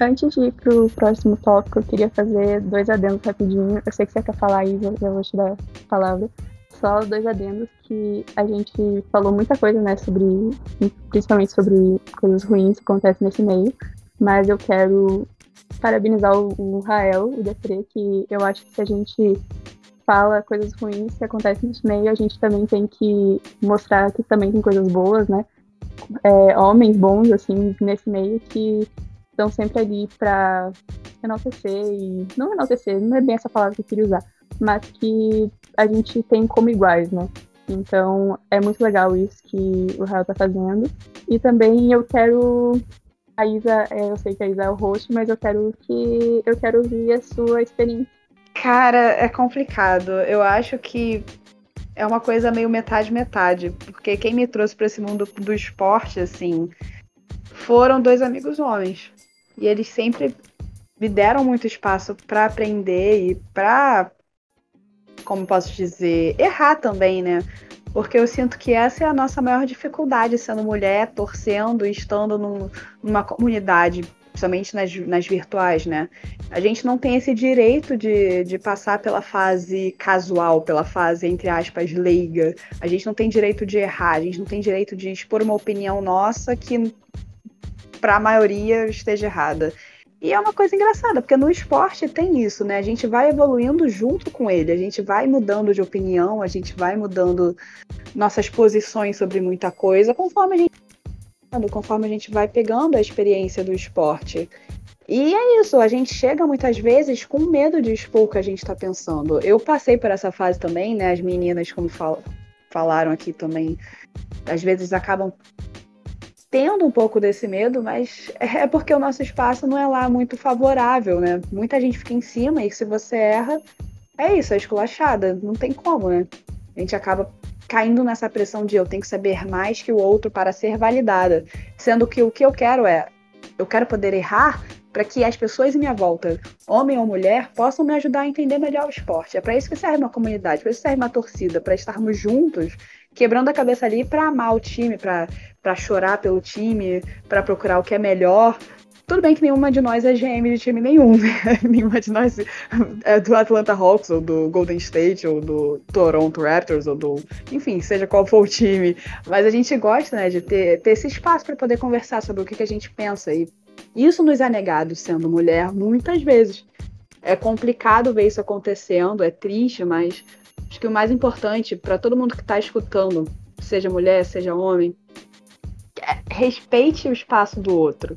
Antes de ir pro próximo tópico, eu queria fazer dois adendos rapidinho. Eu sei que você quer falar aí, eu vou te dar a palavra. Só dois adendos que a gente falou muita coisa, né, sobre, principalmente sobre coisas ruins que acontecem nesse meio, mas eu quero parabenizar o, o Rael, o Depre, que eu acho que se a gente fala coisas ruins que acontecem nesse meio, a gente também tem que mostrar que também tem coisas boas, né? É, homens bons, assim, nesse meio que estão sempre ali para enaltecer e não enaltecer, não é bem essa palavra que eu queria usar, mas que a gente tem como iguais, né? Então é muito legal isso que o Rael tá fazendo. E também eu quero. A Isa, é, eu sei que a Isa é o host, mas eu quero que eu quero ouvir a sua experiência. Cara, é complicado. Eu acho que é uma coisa meio metade-metade. Porque quem me trouxe para esse mundo do esporte, assim, foram dois amigos homens. E eles sempre me deram muito espaço para aprender e para como posso dizer, errar também, né? Porque eu sinto que essa é a nossa maior dificuldade sendo mulher, torcendo e estando num, numa comunidade, principalmente nas, nas virtuais, né? A gente não tem esse direito de, de passar pela fase casual, pela fase, entre aspas, leiga. A gente não tem direito de errar, a gente não tem direito de expor uma opinião nossa que para a maioria esteja errada. E é uma coisa engraçada, porque no esporte tem isso, né? A gente vai evoluindo junto com ele, a gente vai mudando de opinião, a gente vai mudando nossas posições sobre muita coisa, conforme a gente conforme a gente vai pegando a experiência do esporte. E é isso, a gente chega muitas vezes com medo de expor o que a gente está pensando. Eu passei por essa fase também, né? As meninas, como fal falaram aqui também, às vezes acabam tendo um pouco desse medo, mas é porque o nosso espaço não é lá muito favorável, né? Muita gente fica em cima e se você erra, é isso, é esculachada, não tem como, né? A gente acaba caindo nessa pressão de eu tenho que saber mais que o outro para ser validada, sendo que o que eu quero é eu quero poder errar para que as pessoas em minha volta, homem ou mulher, possam me ajudar a entender melhor o esporte. É para isso que serve uma comunidade, para isso serve uma torcida, para estarmos juntos, quebrando a cabeça ali para amar o time, para chorar pelo time, para procurar o que é melhor. Tudo bem que nenhuma de nós é GM de time nenhum, né? nenhuma de nós é do Atlanta Hawks, ou do Golden State, ou do Toronto Raptors, ou do. Enfim, seja qual for o time. Mas a gente gosta, né, de ter, ter esse espaço para poder conversar sobre o que, que a gente pensa. E isso nos é negado sendo mulher muitas vezes. É complicado ver isso acontecendo, é triste, mas acho que o mais importante para todo mundo que está escutando, seja mulher, seja homem, respeite o espaço do outro.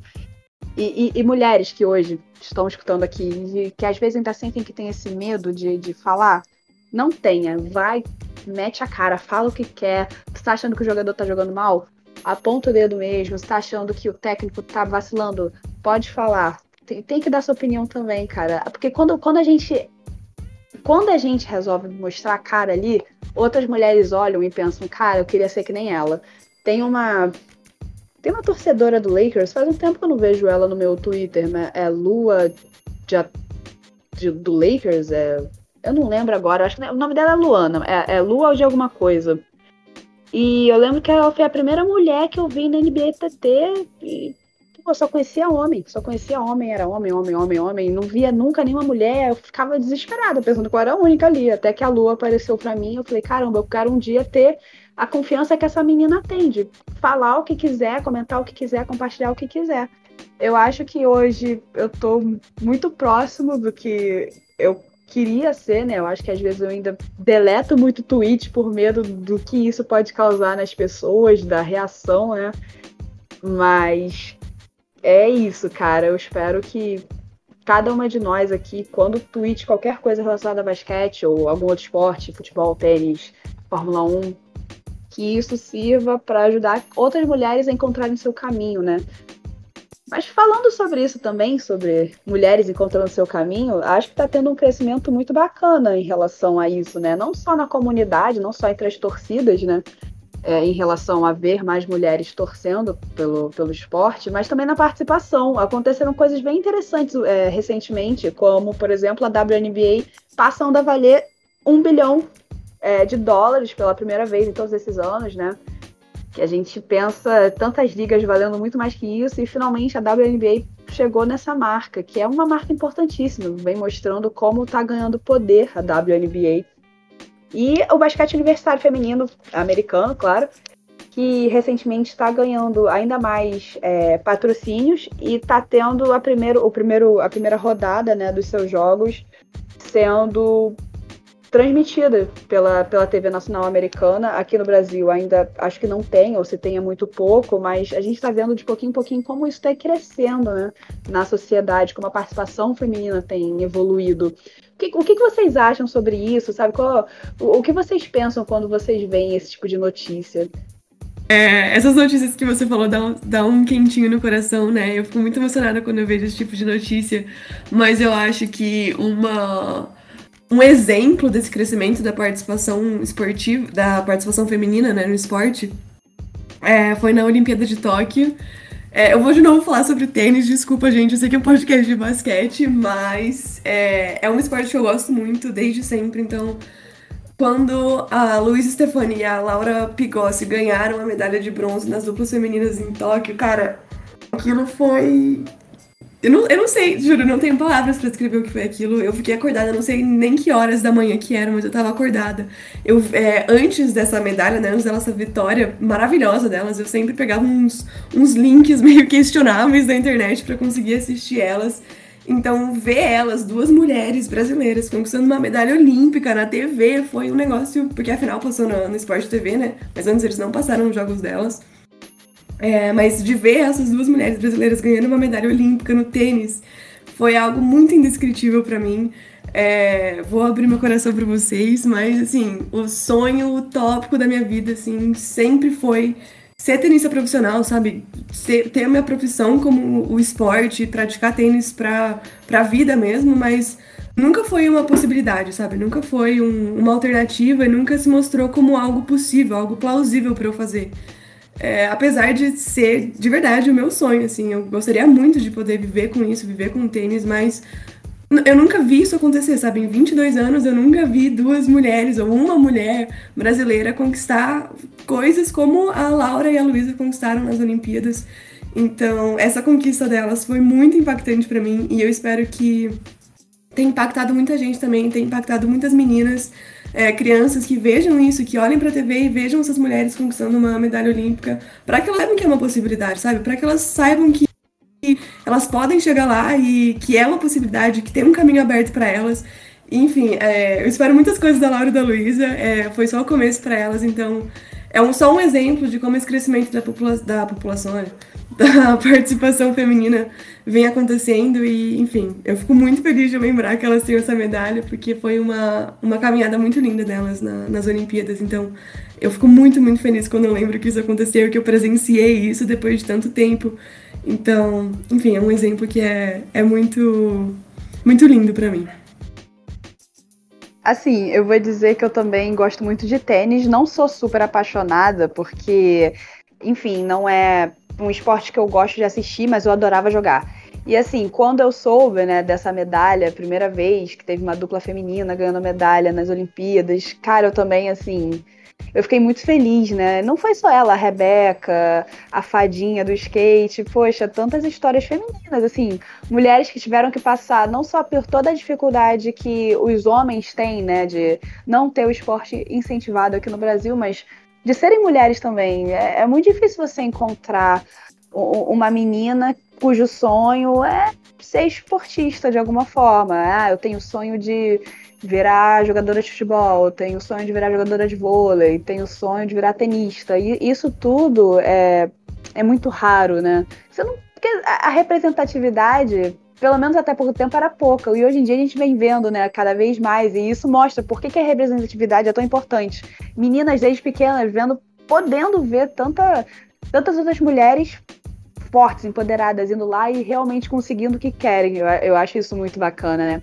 E, e, e, mulheres que hoje estão escutando aqui, que às vezes ainda sentem que tem esse medo de, de falar, não tenha. Vai, mete a cara, fala o que quer. Você tá achando que o jogador tá jogando mal? Aponta o dedo mesmo. Você tá achando que o técnico tá vacilando? pode falar. Tem, tem que dar sua opinião também, cara. Porque quando, quando a gente. Quando a gente resolve mostrar a cara ali, outras mulheres olham e pensam, cara, eu queria ser que nem ela. Tem uma. Tem uma torcedora do Lakers, faz um tempo que eu não vejo ela no meu Twitter, né? É Lua de, de, do Lakers, é, eu não lembro agora, acho que o nome dela é Luana, é, é Lua ou de alguma coisa. E eu lembro que ela foi a primeira mulher que eu vi na NBA TT e eu só conhecia homem, só conhecia homem, era homem, homem, homem, homem, não via nunca nenhuma mulher, eu ficava desesperada, pensando que eu era a única ali, até que a lua apareceu para mim, eu falei, caramba, eu quero um dia ter a confiança que essa menina tem, de falar o que quiser, comentar o que quiser, compartilhar o que quiser. Eu acho que hoje eu tô muito próximo do que eu queria ser, né? Eu acho que às vezes eu ainda deleto muito tweet por medo do que isso pode causar nas pessoas, da reação, né? Mas é isso, cara. Eu espero que cada uma de nós aqui, quando tweet qualquer coisa relacionada a basquete ou algum outro esporte, futebol, tênis, Fórmula 1, que isso sirva para ajudar outras mulheres a encontrarem seu caminho, né? Mas falando sobre isso também, sobre mulheres encontrando seu caminho, acho que está tendo um crescimento muito bacana em relação a isso, né? Não só na comunidade, não só entre as torcidas, né? é, em relação a ver mais mulheres torcendo pelo, pelo esporte, mas também na participação. Aconteceram coisas bem interessantes é, recentemente, como, por exemplo, a WNBA passando a valer um bilhão é, de dólares pela primeira vez em todos esses anos, né? Que a gente pensa tantas ligas valendo muito mais que isso, e finalmente a WNBA chegou nessa marca, que é uma marca importantíssima, vem mostrando como está ganhando poder a WNBA e o basquete universitário feminino americano, claro, que recentemente está ganhando ainda mais é, patrocínios e está tendo a, primeiro, o primeiro, a primeira rodada né, dos seus jogos sendo transmitida pela, pela TV Nacional Americana. Aqui no Brasil ainda acho que não tem, ou se tem é muito pouco, mas a gente está vendo de pouquinho em pouquinho como isso está crescendo né, na sociedade, como a participação feminina tem evoluído. O que, o que vocês acham sobre isso? Sabe? Qual, o, o que vocês pensam quando vocês veem esse tipo de notícia? É, essas notícias que você falou dão, dão um quentinho no coração, né? Eu fico muito emocionada quando eu vejo esse tipo de notícia, mas eu acho que uma um exemplo desse crescimento da participação esportiva, da participação feminina né, no esporte, é, foi na Olimpíada de Tóquio. É, eu vou de novo falar sobre tênis, desculpa, gente, eu sei que é um podcast de basquete, mas é, é um esporte que eu gosto muito desde sempre, então quando a Luísa Stefani e a Laura Pigossi ganharam a medalha de bronze nas duplas femininas em Tóquio, cara, aquilo foi eu não, eu não sei, juro, não tenho palavras para descrever o que foi aquilo. Eu fiquei acordada, não sei nem que horas da manhã que era, mas eu tava acordada. Eu, é, antes dessa medalha, né, antes dessa vitória maravilhosa delas, eu sempre pegava uns, uns links meio questionáveis da internet para conseguir assistir elas. Então, ver elas, duas mulheres brasileiras, conquistando uma medalha olímpica na TV foi um negócio. Porque afinal passou no, no Esporte TV, né? Mas antes eles não passaram nos jogos delas. É, mas de ver essas duas mulheres brasileiras ganhando uma medalha olímpica no tênis foi algo muito indescritível para mim. É, vou abrir meu coração para vocês, mas assim, o sonho utópico da minha vida, assim, sempre foi ser tenista profissional, sabe? Ser, ter a minha profissão como o esporte, praticar tênis pra, pra vida mesmo, mas nunca foi uma possibilidade, sabe? Nunca foi um, uma alternativa nunca se mostrou como algo possível, algo plausível para eu fazer. É, apesar de ser de verdade o meu sonho, assim, eu gostaria muito de poder viver com isso, viver com tênis, mas eu nunca vi isso acontecer, sabe? Em 22 anos eu nunca vi duas mulheres ou uma mulher brasileira conquistar coisas como a Laura e a Luísa conquistaram nas Olimpíadas. Então, essa conquista delas foi muito impactante para mim e eu espero que tenha impactado muita gente também, tenha impactado muitas meninas é, crianças que vejam isso, que olhem para a TV e vejam essas mulheres conquistando uma medalha olímpica, para que elas saibam que é uma possibilidade, sabe? Para que elas saibam que elas podem chegar lá e que é uma possibilidade, que tem um caminho aberto para elas. Enfim, é, eu espero muitas coisas da Laura e da Luísa, é, foi só o começo para elas, então é um, só um exemplo de como esse crescimento da, popula da população, olha, da participação feminina vem acontecendo e, enfim, eu fico muito feliz de lembrar que elas têm essa medalha, porque foi uma, uma caminhada muito linda delas na, nas Olimpíadas, então eu fico muito, muito feliz quando eu lembro que isso aconteceu, que eu presenciei isso depois de tanto tempo. Então, enfim, é um exemplo que é, é muito, muito lindo para mim. Assim, eu vou dizer que eu também gosto muito de tênis, não sou super apaixonada, porque, enfim, não é um esporte que eu gosto de assistir, mas eu adorava jogar. E assim, quando eu soube, né, dessa medalha, primeira vez que teve uma dupla feminina ganhando medalha nas Olimpíadas, cara, eu também, assim, eu fiquei muito feliz, né? Não foi só ela, a Rebeca, a fadinha do skate, poxa, tantas histórias femininas, assim, mulheres que tiveram que passar não só por toda a dificuldade que os homens têm, né, de não ter o esporte incentivado aqui no Brasil, mas de serem mulheres também. É, é muito difícil você encontrar uma menina cujo sonho é ser esportista de alguma forma. Ah, eu tenho sonho de virar jogadora de futebol, tenho sonho de virar jogadora de vôlei, tenho sonho de virar tenista. E isso tudo é, é muito raro, né? Você não, porque a representatividade pelo menos até pouco tempo era pouca. E hoje em dia a gente vem vendo, né, cada vez mais. E isso mostra por que, que a representatividade é tão importante. Meninas desde pequenas vendo, podendo ver tanta, tantas outras mulheres fortes, empoderadas, indo lá e realmente conseguindo o que querem. Eu, eu acho isso muito bacana, né?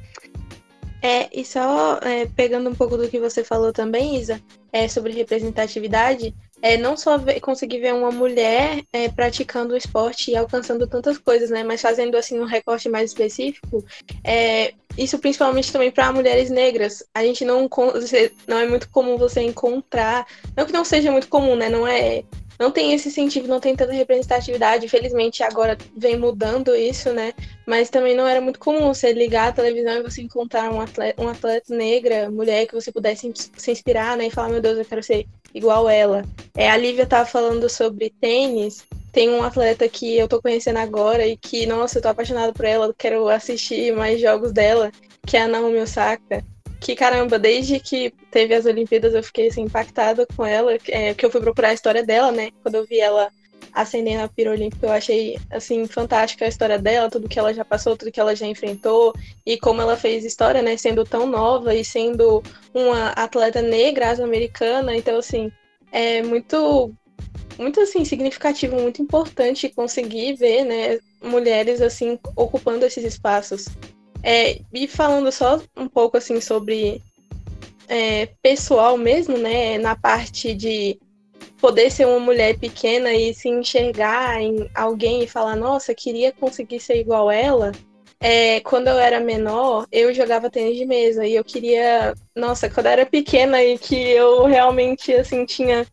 É, e só é, pegando um pouco do que você falou também, Isa, é, sobre representatividade, é, não só ver, conseguir ver uma mulher é, praticando o esporte e alcançando tantas coisas, né? Mas fazendo assim um recorte mais específico, é, isso principalmente também para mulheres negras. A gente não não é muito comum você encontrar, não que não seja muito comum, né? Não é não tem esse incentivo, não tem tanta representatividade. Infelizmente, agora vem mudando isso, né? Mas também não era muito comum você ligar a televisão e você encontrar um atleta, um atleta negra, mulher, que você pudesse se inspirar, né? E falar, meu Deus, eu quero ser igual ela. É, a Lívia tava falando sobre tênis. Tem um atleta que eu tô conhecendo agora e que, nossa, eu tô apaixonada por ela, quero assistir mais jogos dela, que é a Naomi Osaka. Que caramba, desde que teve as Olimpíadas eu fiquei assim, impactada com ela, é, que eu fui procurar a história dela, né? Quando eu vi ela a pira olímpica, eu achei assim fantástica a história dela, tudo que ela já passou, tudo que ela já enfrentou e como ela fez história, né, sendo tão nova e sendo uma atleta negra americana, então assim, é muito muito assim significativo, muito importante conseguir ver, né, mulheres assim ocupando esses espaços. É, e falando só um pouco assim sobre é, pessoal mesmo, né, na parte de poder ser uma mulher pequena e se enxergar em alguém e falar, nossa, queria conseguir ser igual ela. É, quando eu era menor, eu jogava tênis de mesa e eu queria, nossa, quando eu era pequena e que eu realmente assim tinha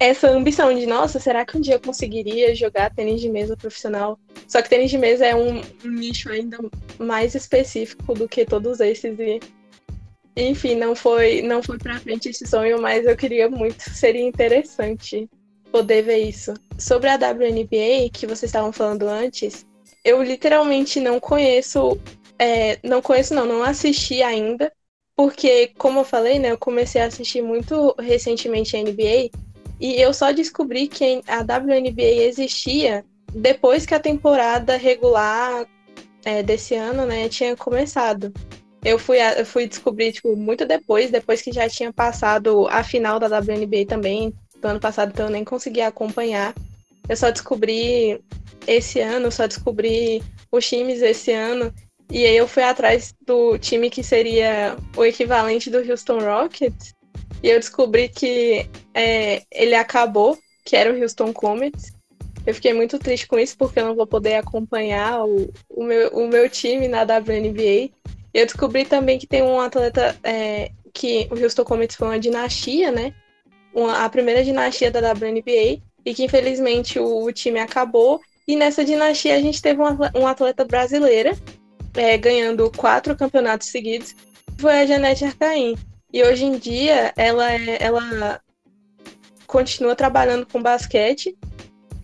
essa ambição de, nossa, será que um dia eu conseguiria jogar tênis de mesa profissional? Só que tênis de mesa é um, um nicho ainda mais específico do que todos esses e enfim, não foi, não foi pra frente esse sonho, mas eu queria muito. Seria interessante poder ver isso. Sobre a WNBA, que vocês estavam falando antes, eu literalmente não conheço. É, não conheço, não, não assisti ainda. Porque, como eu falei, né, eu comecei a assistir muito recentemente a NBA e eu só descobri que a WNBA existia depois que a temporada regular é, desse ano, né, tinha começado. Eu fui, eu fui descobrir, tipo, muito depois, depois que já tinha passado a final da WNBA também, do ano passado, então eu nem consegui acompanhar. Eu só descobri esse ano, só descobri os times esse ano. E aí eu fui atrás do time que seria o equivalente do Houston Rockets. E eu descobri que é, ele acabou, que era o Houston Comets. Eu fiquei muito triste com isso, porque eu não vou poder acompanhar o, o, meu, o meu time na WNBA. Eu descobri também que tem um atleta é, que o Houston Comets foi uma dinastia, né? Uma, a primeira dinastia da WNBA, e que infelizmente o, o time acabou. E nessa dinastia a gente teve uma, uma atleta brasileira é, ganhando quatro campeonatos seguidos, foi a Janete Arcaim. E hoje em dia ela, é, ela continua trabalhando com basquete.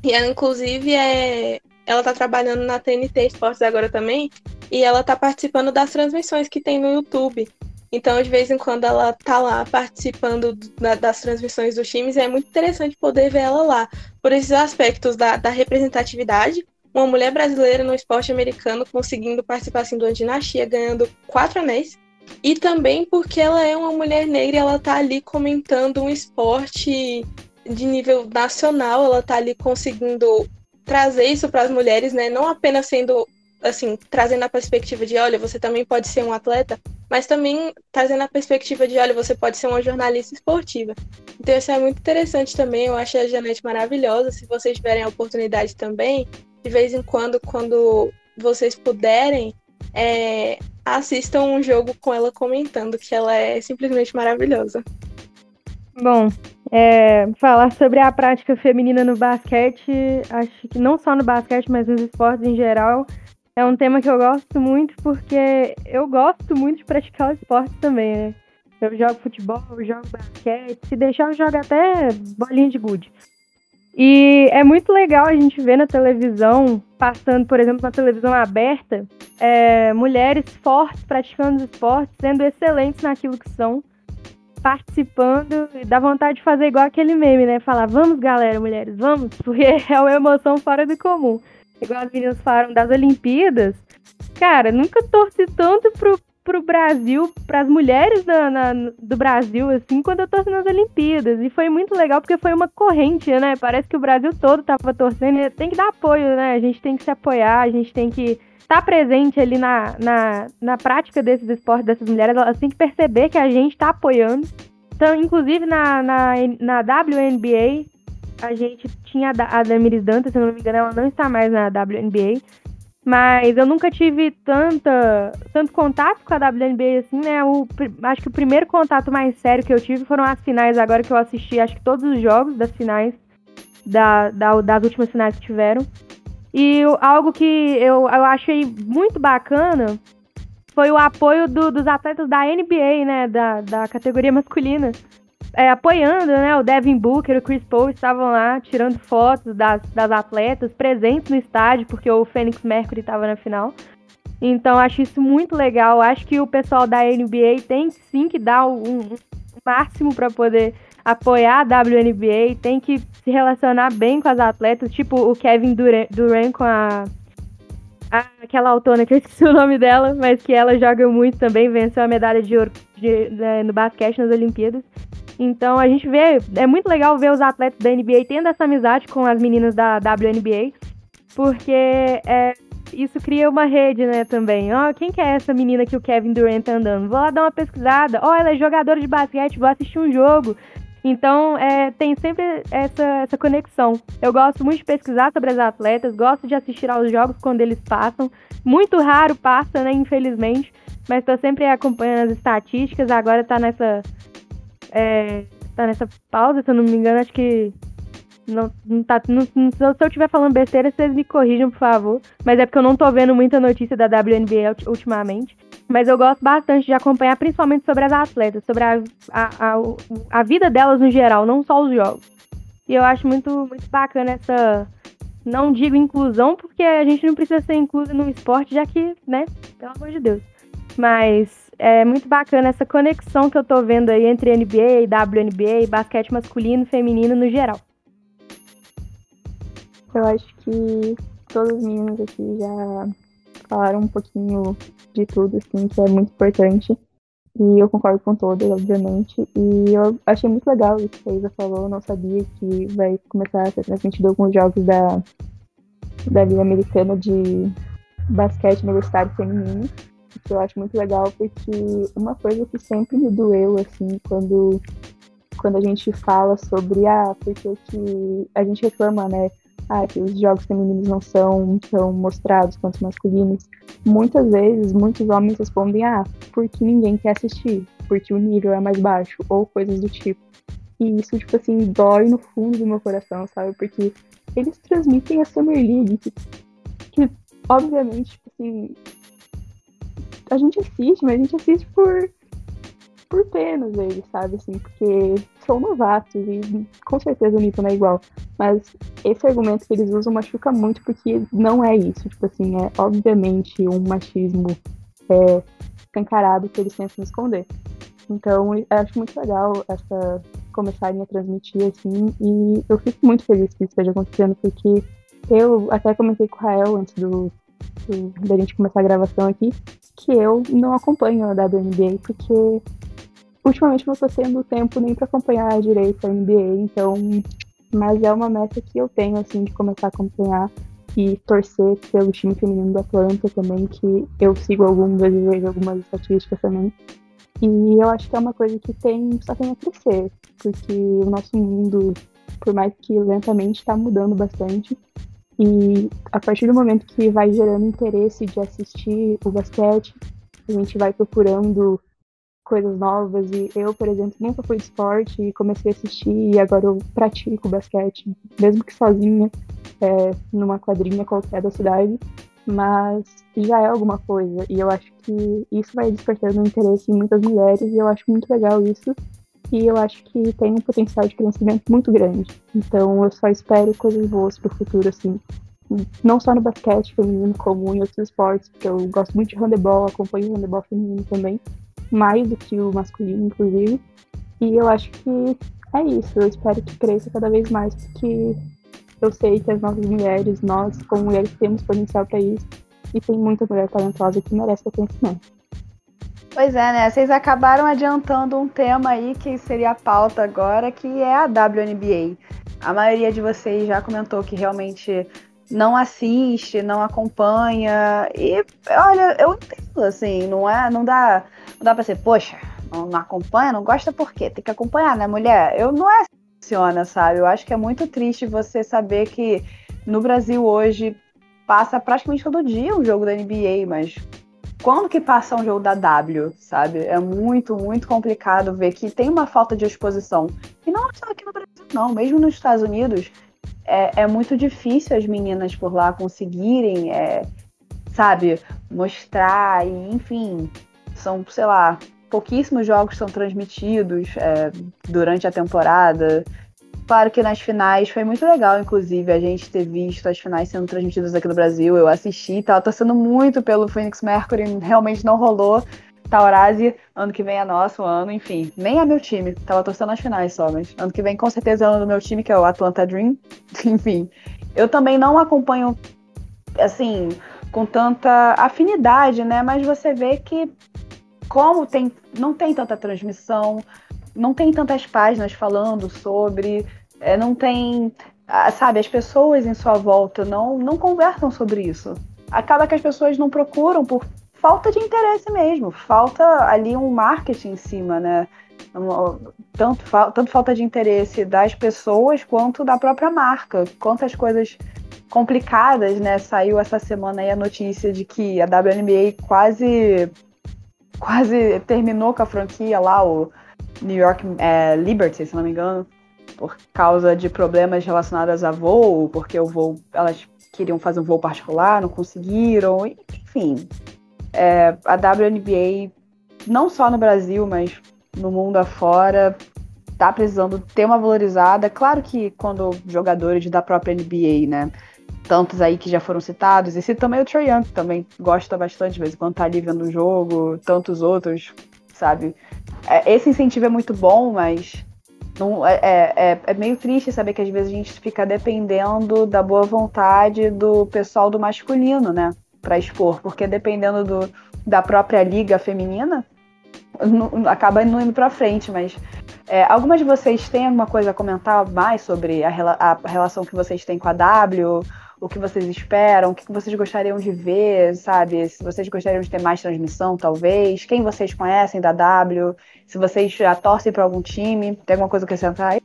E ela, inclusive, é, ela está trabalhando na TNT Esportes agora também e ela tá participando das transmissões que tem no YouTube. Então, de vez em quando, ela tá lá participando da, das transmissões dos times, e é muito interessante poder ver ela lá, por esses aspectos da, da representatividade. Uma mulher brasileira no esporte americano conseguindo participar assim, de uma dinastia, ganhando quatro anéis. E também porque ela é uma mulher negra e ela tá ali comentando um esporte de nível nacional, ela tá ali conseguindo trazer isso para as mulheres, né? Não apenas sendo assim, trazendo a perspectiva de, olha, você também pode ser um atleta, mas também trazendo a perspectiva de, olha, você pode ser uma jornalista esportiva. Então isso é muito interessante também, eu acho a Janete maravilhosa, se vocês tiverem a oportunidade também, de vez em quando, quando vocês puderem, é, assistam um jogo com ela comentando, que ela é simplesmente maravilhosa. Bom, é, falar sobre a prática feminina no basquete, acho que não só no basquete, mas nos esportes em geral, é um tema que eu gosto muito porque eu gosto muito de praticar o esporte também, né? Eu jogo futebol, eu jogo basquete, se deixar eu jogo até bolinha de gude. E é muito legal a gente ver na televisão, passando, por exemplo, na televisão aberta, é, mulheres fortes praticando os esportes, sendo excelentes naquilo que são, participando, e dá vontade de fazer igual aquele meme, né? Falar, vamos galera, mulheres, vamos, porque é uma emoção fora do comum igual as meninas falaram das Olimpíadas, cara, nunca torci tanto pro, pro Brasil, pras mulheres na, do Brasil, assim, quando eu torci nas Olimpíadas. E foi muito legal porque foi uma corrente, né? Parece que o Brasil todo tava torcendo tem que dar apoio, né? A gente tem que se apoiar, a gente tem que estar tá presente ali na, na, na prática desses esportes dessas mulheres, elas têm que perceber que a gente está apoiando. Então, inclusive na, na, na WNBA, a gente tinha a Damiris Dantas, se eu não me engano, ela não está mais na WNBA. Mas eu nunca tive tanta, tanto contato com a WNBA assim, né? O, acho que o primeiro contato mais sério que eu tive foram as finais, agora que eu assisti, acho que todos os jogos das finais, da, da das últimas finais que tiveram. E algo que eu, eu achei muito bacana foi o apoio do, dos atletas da NBA, né? Da, da categoria masculina é, apoiando, né? O Devin Booker, o Chris Paul estavam lá tirando fotos das, das atletas presentes no estádio, porque o Phoenix Mercury estava na final. Então acho isso muito legal. Acho que o pessoal da NBA tem sim que dar um, um máximo para poder apoiar a WNBA, tem que se relacionar bem com as atletas, tipo o Kevin Durant, Durant com a, a, aquela autona que eu esqueci o nome dela, mas que ela joga muito também, venceu a medalha de ouro de, né, no basquete nas Olimpíadas. Então a gente vê, é muito legal ver os atletas da NBA tendo essa amizade com as meninas da WNBA, porque é, isso cria uma rede, né, também. Ó, oh, quem que é essa menina que o Kevin Durant tá andando? Vou lá dar uma pesquisada. Ó, oh, ela é jogadora de basquete, vou assistir um jogo. Então, é, tem sempre essa, essa conexão. Eu gosto muito de pesquisar sobre as atletas, gosto de assistir aos jogos quando eles passam. Muito raro passa, né, infelizmente. Mas estou sempre acompanhando as estatísticas. Agora está nessa. É, tá nessa pausa, se eu não me engano, acho que não, não tá, não, se eu estiver falando besteira, vocês me corrijam, por favor. Mas é porque eu não tô vendo muita notícia da WNBA ultimamente. Mas eu gosto bastante de acompanhar, principalmente sobre as atletas, sobre a, a, a, a vida delas no geral, não só os jogos. E eu acho muito, muito bacana essa. Não digo inclusão, porque a gente não precisa ser incluso no esporte, já que, né? Pelo amor de Deus. Mas é muito bacana essa conexão que eu tô vendo aí entre NBA, WNBA, basquete masculino e feminino no geral. Eu acho que todas as meninas aqui já falaram um pouquinho de tudo, assim, que é muito importante. E eu concordo com todas, obviamente. E eu achei muito legal isso que a Isa falou. Eu não sabia que vai começar a ser transmitido alguns jogos da, da Liga Americana de basquete universitário feminino. Que eu acho muito legal, porque uma coisa que sempre me doeu, assim, quando, quando a gente fala sobre, ah, porque que a gente reclama, né? ah, que os jogos femininos não são tão mostrados quanto os masculinos, muitas vezes muitos homens respondem, ah, porque ninguém quer assistir, porque o nível é mais baixo, ou coisas do tipo. E isso, tipo assim, dói no fundo do meu coração, sabe? Porque eles transmitem a Summer League, que, que obviamente, tipo assim, a gente assiste, mas a gente assiste por por pena deles, sabe? Assim, porque são novatos e com certeza o nível não é igual. Mas esse argumento que eles usam machuca muito porque não é isso. Tipo assim, é obviamente um machismo é, encarado que eles tentam esconder. Então, eu acho muito legal essa começarem a transmitir assim e eu fico muito feliz que isso esteja acontecendo porque eu até comentei com o Rael antes do da gente começar a gravação aqui que eu não acompanho a WNBA porque ultimamente não estou tendo tempo nem para acompanhar direito a NBA, então. Mas é uma meta que eu tenho, assim, de começar a acompanhar e torcer pelo time feminino do Atlanta também, que eu sigo algumas vezes vejo algumas estatísticas também. E eu acho que é uma coisa que tem, só tem a crescer, porque o nosso mundo, por mais que lentamente, está mudando bastante. E a partir do momento que vai gerando interesse de assistir o basquete, a gente vai procurando coisas novas. E eu, por exemplo, nunca fui de esporte e comecei a assistir e agora eu pratico basquete, mesmo que sozinha, é, numa quadrinha qualquer da cidade. Mas já é alguma coisa. E eu acho que isso vai despertando interesse em muitas mulheres e eu acho muito legal isso. E eu acho que tem um potencial de crescimento muito grande. Então eu só espero coisas boas pro futuro, assim. Não só no basquete feminino, como em outros esportes, porque eu gosto muito de handebol, acompanho o handebol feminino também mais do que o masculino, inclusive. E eu acho que é isso. Eu espero que cresça cada vez mais, porque eu sei que as nossas mulheres, nós, como mulheres, temos potencial para isso. E tem muita mulher talentosa que merece reconhecimento. Pois é, né? Vocês acabaram adiantando um tema aí que seria a pauta agora, que é a WNBA. A maioria de vocês já comentou que realmente não assiste, não acompanha. E olha, eu entendo, assim, não é, não dá, não dá para ser, poxa, não, não, acompanha, não gosta por quê? Tem que acompanhar, né, mulher? Eu não é assim que funciona, sabe? Eu acho que é muito triste você saber que no Brasil hoje passa praticamente todo dia um jogo da NBA, mas quando que passa um jogo da W, sabe? É muito, muito complicado ver que tem uma falta de exposição. E não só aqui no Brasil, não, mesmo nos Estados Unidos é, é muito difícil as meninas por lá conseguirem, é, sabe, mostrar e, enfim, são, sei lá, pouquíssimos jogos são transmitidos é, durante a temporada. Claro que nas finais foi muito legal, inclusive, a gente ter visto as finais sendo transmitidas aqui no Brasil. Eu assisti, tava torcendo muito pelo Phoenix Mercury, realmente não rolou. Taurasi, ano que vem é nosso ano, enfim. Nem é meu time, tava torcendo nas finais só, mas ano que vem com certeza é o ano do meu time, que é o Atlanta Dream. enfim. Eu também não acompanho, assim, com tanta afinidade, né? Mas você vê que como tem, não tem tanta transmissão, não tem tantas páginas falando sobre, é, não tem, sabe, as pessoas em sua volta não, não conversam sobre isso. Acaba que as pessoas não procuram por falta de interesse mesmo, falta ali um marketing em cima, né? Tanto, tanto falta de interesse das pessoas quanto da própria marca. Quantas coisas complicadas, né? Saiu essa semana aí a notícia de que a WNBA quase quase terminou com a franquia lá, o New York é, Liberty, se não me engano, por causa de problemas relacionados a voo, porque o voo, elas queriam fazer um voo particular, não conseguiram, enfim. É, a WNBA, não só no Brasil, mas no mundo afora, tá precisando ter uma valorizada. Claro que quando jogadores da própria NBA, né? Tantos aí que já foram citados, e cito também o Trae Young, também gosta bastante, de vez em quando tá ali vendo o jogo, tantos outros, sabe? É, esse incentivo é muito bom, mas não, é, é, é, é, meio triste saber que às vezes a gente fica dependendo da boa vontade do pessoal do masculino, né? Pra expor, porque dependendo do, da própria liga feminina, não, acaba não indo pra frente, mas é, algumas de vocês têm alguma coisa a comentar mais sobre a, a relação que vocês têm com a W? O que vocês esperam, o que vocês gostariam de ver, sabe? Se vocês gostariam de ter mais transmissão, talvez. Quem vocês conhecem da W? Se vocês já torcem para algum time, tem alguma coisa a acrescentar aí?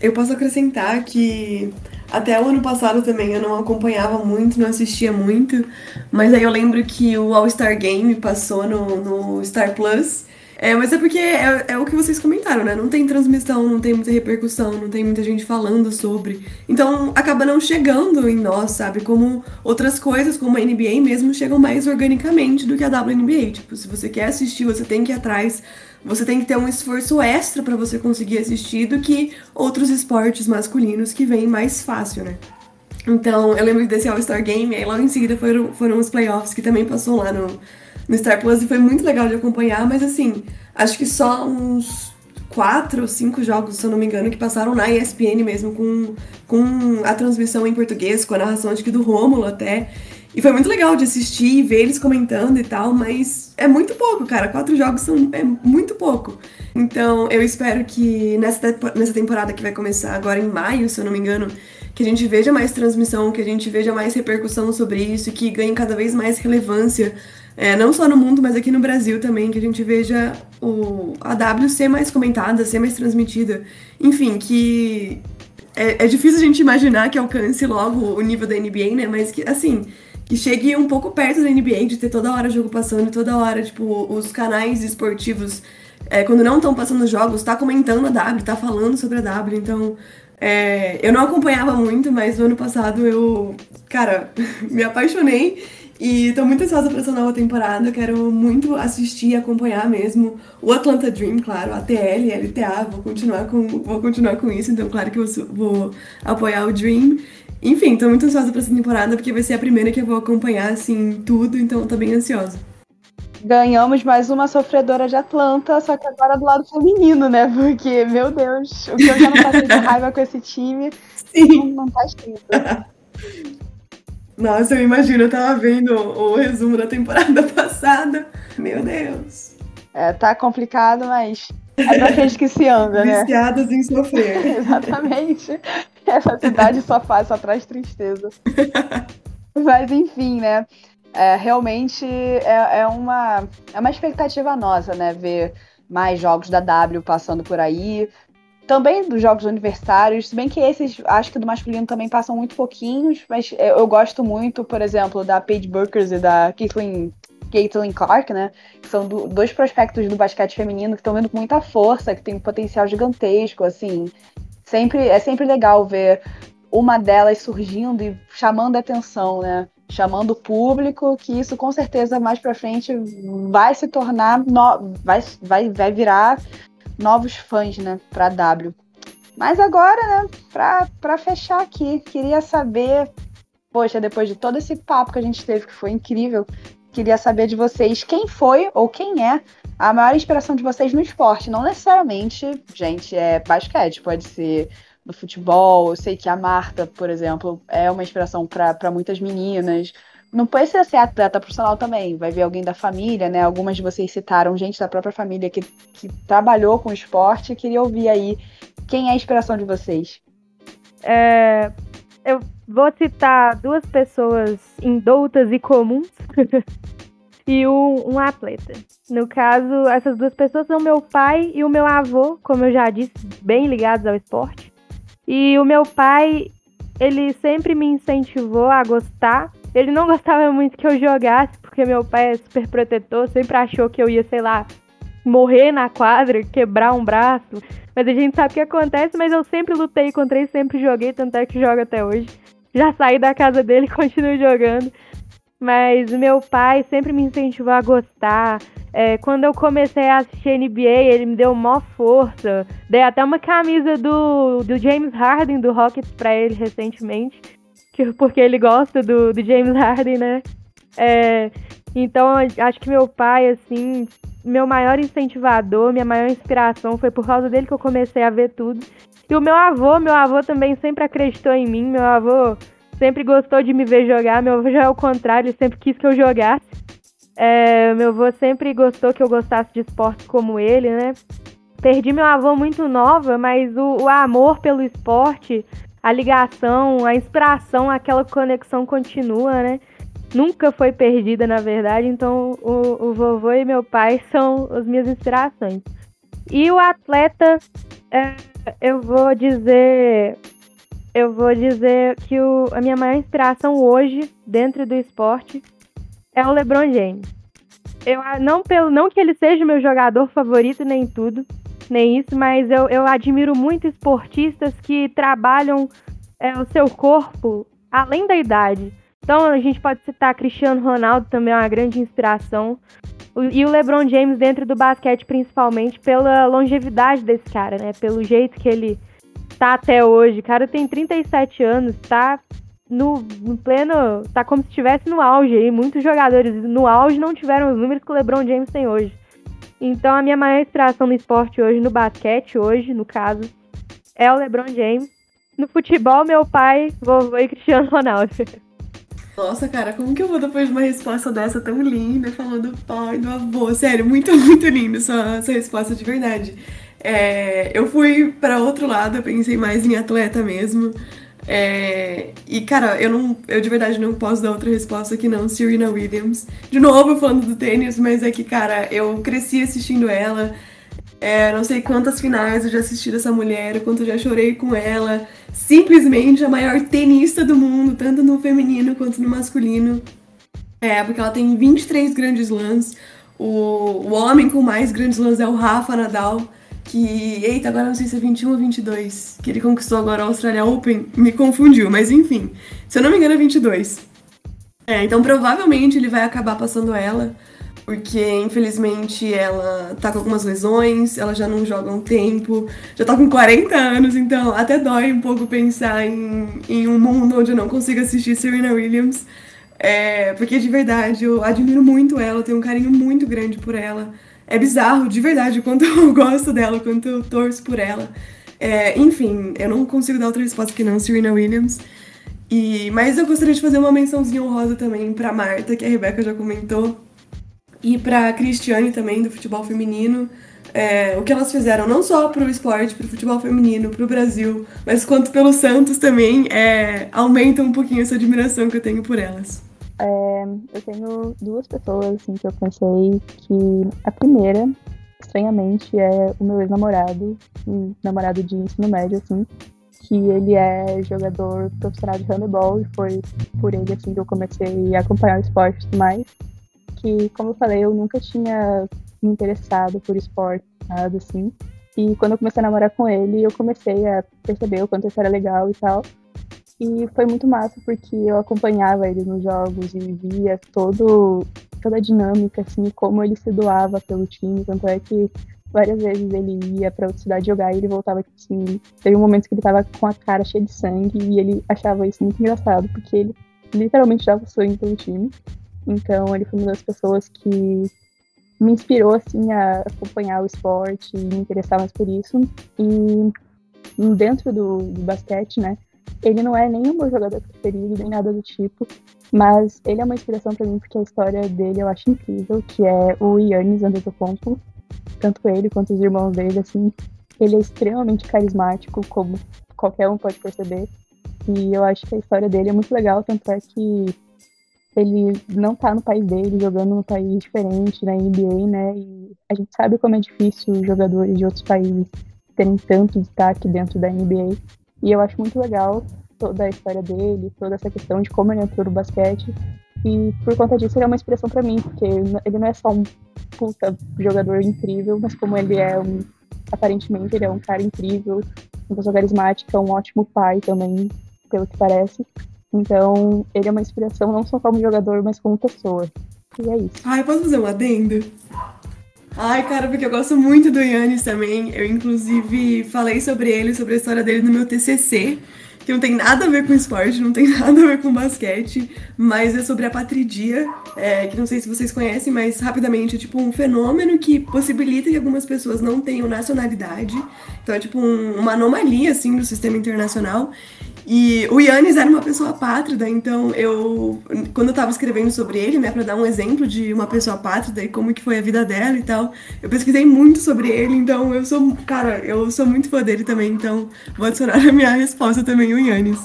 Eu posso acrescentar que até o ano passado também eu não acompanhava muito, não assistia muito, mas aí eu lembro que o All-Star Game passou no, no Star Plus é, mas é porque é, é, o que vocês comentaram, né? Não tem transmissão, não tem muita repercussão, não tem muita gente falando sobre. Então acaba não chegando em nós, sabe? Como outras coisas, como a NBA mesmo, chegam mais organicamente do que a WNBA. Tipo, se você quer assistir, você tem que ir atrás. Você tem que ter um esforço extra para você conseguir assistir do que outros esportes masculinos que vêm mais fácil, né? Então, eu lembro desse All-Star Game, aí logo em seguida foram, foram os playoffs que também passou lá no, no Star Plus e foi muito legal de acompanhar, mas assim, acho que só uns quatro ou cinco jogos, se eu não me engano, que passaram na ESPN mesmo, com, com a transmissão em português, com a narração acho que do Rômulo até. E foi muito legal de assistir e ver eles comentando e tal, mas é muito pouco, cara. Quatro jogos são é muito pouco. Então eu espero que nessa, nessa temporada que vai começar agora em maio, se eu não me engano, que a gente veja mais transmissão, que a gente veja mais repercussão sobre isso, que ganhe cada vez mais relevância é, não só no mundo, mas aqui no Brasil também, que a gente veja o, a W ser mais comentada, ser mais transmitida. Enfim, que é, é difícil a gente imaginar que alcance logo o nível da NBA, né? Mas que, assim, que chegue um pouco perto da NBA, de ter toda hora jogo passando, toda hora, tipo, os canais esportivos, é, quando não estão passando jogos, tá comentando a W, tá falando sobre a W, então. É, eu não acompanhava muito, mas no ano passado eu, cara, me apaixonei e tô muito ansiosa pra essa nova temporada. Quero muito assistir e acompanhar mesmo o Atlanta Dream, claro, a TL, LTA. Vou continuar com, vou continuar com isso, então, claro que eu vou apoiar o Dream. Enfim, tô muito ansiosa pra essa temporada, porque vai ser a primeira que eu vou acompanhar, assim, tudo, então tô bem ansiosa. Ganhamos mais uma sofredora de Atlanta, só que agora do lado feminino, né? Porque, meu Deus, o que eu já não passei de raiva com esse time Sim. não, não tá escrito. Nossa, eu imagino, eu tava vendo o, o resumo da temporada passada. Meu Deus. É, tá complicado, mas é pra gente que se anda, né? Viciadas em sofrer. Exatamente. Essa cidade só faz, só traz tristeza. mas enfim, né? É, realmente é, é, uma, é uma expectativa nossa, né? Ver mais jogos da W passando por aí, também dos jogos universitários, se bem que esses, acho que do masculino também passam muito pouquinhos, mas eu, eu gosto muito, por exemplo, da Paige Burkers e da Caitlin, Caitlin Clark, né? Que são do, dois prospectos do basquete feminino que estão vendo com muita força, que tem um potencial gigantesco, assim. Sempre, é sempre legal ver uma delas surgindo e chamando a atenção, né? chamando o público, que isso com certeza mais para frente vai se tornar, no, vai, vai, vai virar novos fãs, né, para W. Mas agora, né, para fechar aqui, queria saber, poxa, depois de todo esse papo que a gente teve, que foi incrível, queria saber de vocês quem foi ou quem é a maior inspiração de vocês no esporte. Não necessariamente, gente, é basquete, pode ser no futebol. Eu sei que a Marta, por exemplo, é uma inspiração para muitas meninas. Não pode ser, atleta profissional também, vai ver alguém da família, né? Algumas de vocês citaram gente da própria família que, que trabalhou com esporte. Queria ouvir aí quem é a inspiração de vocês. É, eu vou citar duas pessoas indoutas e comuns e um, um, atleta. No caso, essas duas pessoas são meu pai e o meu avô, como eu já disse, bem ligados ao esporte. E o meu pai, ele sempre me incentivou a gostar. Ele não gostava muito que eu jogasse, porque meu pai é super protetor, sempre achou que eu ia, sei lá, morrer na quadra, quebrar um braço. Mas a gente sabe o que acontece, mas eu sempre lutei contra ele, sempre joguei, tanto é que jogo até hoje. Já saí da casa dele e continuo jogando. Mas meu pai sempre me incentivou a gostar. É, quando eu comecei a assistir NBA, ele me deu maior força. Dei até uma camisa do, do James Harden do Rockets pra ele recentemente. Que, porque ele gosta do, do James Harden, né? É, então, acho que meu pai, assim, meu maior incentivador, minha maior inspiração foi por causa dele que eu comecei a ver tudo. E o meu avô, meu avô também sempre acreditou em mim. Meu avô sempre gostou de me ver jogar. Meu avô já é o contrário, ele sempre quis que eu jogasse. É, meu avô sempre gostou que eu gostasse de esportes como ele, né? Perdi meu avô muito nova, mas o, o amor pelo esporte, a ligação, a inspiração, aquela conexão continua, né? Nunca foi perdida, na verdade. Então, o, o vovô e meu pai são as minhas inspirações. E o atleta, é, eu vou dizer eu vou dizer que o, a minha maior inspiração hoje, dentro do esporte, é o LeBron James. Eu, não, pelo, não que ele seja o meu jogador favorito, nem tudo, nem isso, mas eu, eu admiro muito esportistas que trabalham é, o seu corpo além da idade. Então a gente pode citar Cristiano Ronaldo também é uma grande inspiração. E o LeBron James dentro do basquete, principalmente pela longevidade desse cara, né? Pelo jeito que ele tá até hoje. O cara tem 37 anos, tá no, no, pleno. tá como se estivesse no auge aí. Muitos jogadores no auge não tiveram os números que o LeBron James tem hoje. Então a minha maior inspiração no esporte hoje, no basquete hoje, no caso, é o LeBron James. No futebol, meu pai, vovô e Cristiano Ronaldo. Nossa, cara, como que eu vou depois de uma resposta dessa tão linda, falando do pai, do avô? Sério, muito, muito lindo sua, sua resposta de verdade. É, eu fui para outro lado, eu pensei mais em atleta mesmo. É, e, cara, eu não. Eu de verdade não posso dar outra resposta que não Serena Williams. De novo falando do tênis, mas é que, cara, eu cresci assistindo ela. É, não sei quantas finais eu já assisti dessa mulher, quanto eu já chorei com ela. Simplesmente a maior tenista do mundo, tanto no feminino quanto no masculino. É, porque ela tem 23 grandes lãs. O, o homem com mais grandes lãs é o Rafa Nadal que, eita, agora não sei se é 21 ou 22, que ele conquistou agora a Australia Open, me confundiu, mas enfim, se eu não me engano é 22. É, então provavelmente ele vai acabar passando ela, porque infelizmente ela tá com algumas lesões, ela já não joga um tempo, já tá com 40 anos, então até dói um pouco pensar em, em um mundo onde eu não consigo assistir Serena Williams, é, porque de verdade eu admiro muito ela, tenho um carinho muito grande por ela é bizarro, de verdade, o quanto eu gosto dela, o quanto eu torço por ela. É, enfim, eu não consigo dar outra resposta que não, Serena Williams. E, mas eu gostaria de fazer uma mençãozinha honrosa também pra Marta, que a Rebeca já comentou, e pra Cristiane também, do futebol feminino. É, o que elas fizeram não só pro esporte, pro futebol feminino, pro Brasil, mas quanto pelo Santos também, é, aumenta um pouquinho essa admiração que eu tenho por elas. É, eu tenho duas pessoas assim, que eu pensei que a primeira, estranhamente, é o meu ex-namorado, um namorado de ensino médio, assim, que ele é jogador profissional de handebol e foi por ele assim que eu comecei a acompanhar o esporte mais. Que, como eu falei, eu nunca tinha me interessado por esporte, nada assim. E quando eu comecei a namorar com ele, eu comecei a perceber o quanto isso era legal e tal. E foi muito massa porque eu acompanhava ele nos jogos e via todo, toda a dinâmica, assim, como ele se doava pelo time. Tanto é que várias vezes ele ia pra outra cidade jogar e ele voltava, tipo assim. Teve um momento que ele tava com a cara cheia de sangue e ele achava isso muito engraçado, porque ele literalmente dava sangue pelo time. Então ele foi uma das pessoas que me inspirou assim a acompanhar o esporte e me interessar mais por isso. E dentro do, do basquete, né? Ele não é o meu jogador preferido, nem nada do tipo, mas ele é uma inspiração para mim porque a história dele eu acho incrível, que é o Yannis Antetokounmpo, tanto ele quanto os irmãos dele, assim, ele é extremamente carismático, como qualquer um pode perceber, e eu acho que a história dele é muito legal, tanto é que ele não tá no país dele, jogando num país diferente, na NBA, né? E a gente sabe como é difícil jogadores de outros países terem tanto destaque dentro da NBA. E eu acho muito legal toda a história dele, toda essa questão de como ele entrou no basquete. E por conta disso ele é uma inspiração para mim, porque ele não é só um puta jogador incrível, mas como ele é um. Aparentemente ele é um cara incrível, uma pessoa carismática, um ótimo pai também, pelo que parece. Então, ele é uma inspiração não só como jogador, mas como pessoa. E é isso. Ai, posso fazer um adendo? Ai, cara, porque eu gosto muito do Yannis também. Eu, inclusive, falei sobre ele, sobre a história dele no meu TCC, que não tem nada a ver com esporte, não tem nada a ver com basquete, mas é sobre a patridia, é, que não sei se vocês conhecem, mas rapidamente é tipo um fenômeno que possibilita que algumas pessoas não tenham nacionalidade. Então é tipo um, uma anomalia, assim, do sistema internacional. E o Yannis era uma pessoa pátrida, então eu, quando eu tava escrevendo sobre ele, né, para dar um exemplo de uma pessoa pátrida e como que foi a vida dela e tal, eu pesquisei muito sobre ele, então eu sou, cara, eu sou muito fã dele também, então vou adicionar a minha resposta também, o Yannis.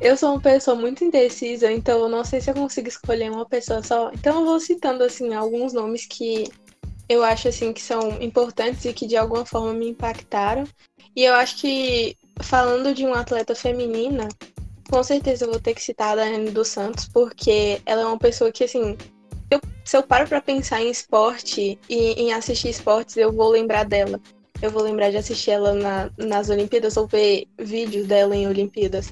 Eu sou uma pessoa muito indecisa, então eu não sei se eu consigo escolher uma pessoa só. Então eu vou citando, assim, alguns nomes que eu acho, assim, que são importantes e que de alguma forma me impactaram. E eu acho que falando de uma atleta feminina, com certeza eu vou ter que citar a Daiane dos Santos, porque ela é uma pessoa que, assim, eu, se eu paro pra pensar em esporte e em assistir esportes, eu vou lembrar dela. Eu vou lembrar de assistir ela na, nas Olimpíadas ou ver vídeos dela em Olimpíadas.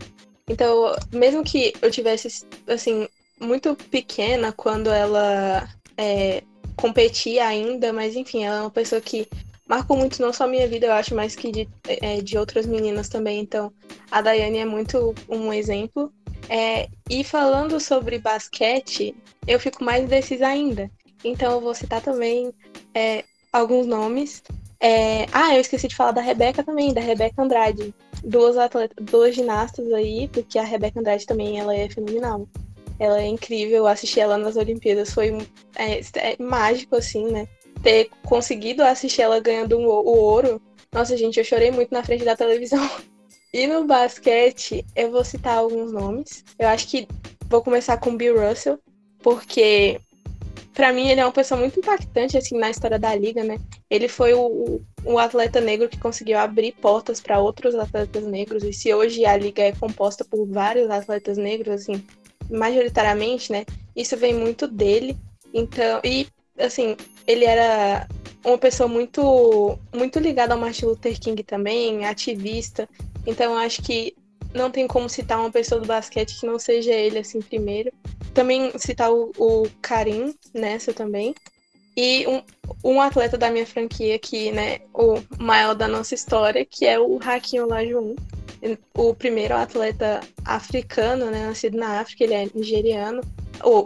Então, mesmo que eu tivesse, assim, muito pequena quando ela é, competia ainda, mas enfim, ela é uma pessoa que marcou muito não só a minha vida, eu acho, mas que de, é, de outras meninas também. Então, a Daiane é muito um exemplo. É, e falando sobre basquete, eu fico mais indecisa ainda. Então, eu vou citar também é, alguns nomes. É, ah, eu esqueci de falar da Rebeca também, da Rebeca Andrade. Duas atletas, duas ginastas aí, porque a Rebeca Andrade também ela é fenomenal. Ela é incrível, eu assisti ela nas Olimpíadas, foi é, é mágico, assim, né? Ter conseguido assistir ela ganhando o ouro, nossa, gente, eu chorei muito na frente da televisão. E no basquete, eu vou citar alguns nomes. Eu acho que vou começar com Bill Russell, porque para mim ele é uma pessoa muito impactante assim na história da liga, né? Ele foi o, o atleta negro que conseguiu abrir portas para outros atletas negros. E se hoje a liga é composta por vários atletas negros, assim, majoritariamente, né? Isso vem muito dele. Então, e assim, ele era uma pessoa muito muito ligada ao Martin Luther King também, ativista. Então acho que não tem como citar uma pessoa do basquete que não seja ele assim primeiro. Também citar o, o Karim nessa também. E um, um atleta da minha franquia que, né, o maior da nossa história, que é o Hakim Olajuwon. O primeiro atleta africano, né, nascido na África, ele é nigeriano.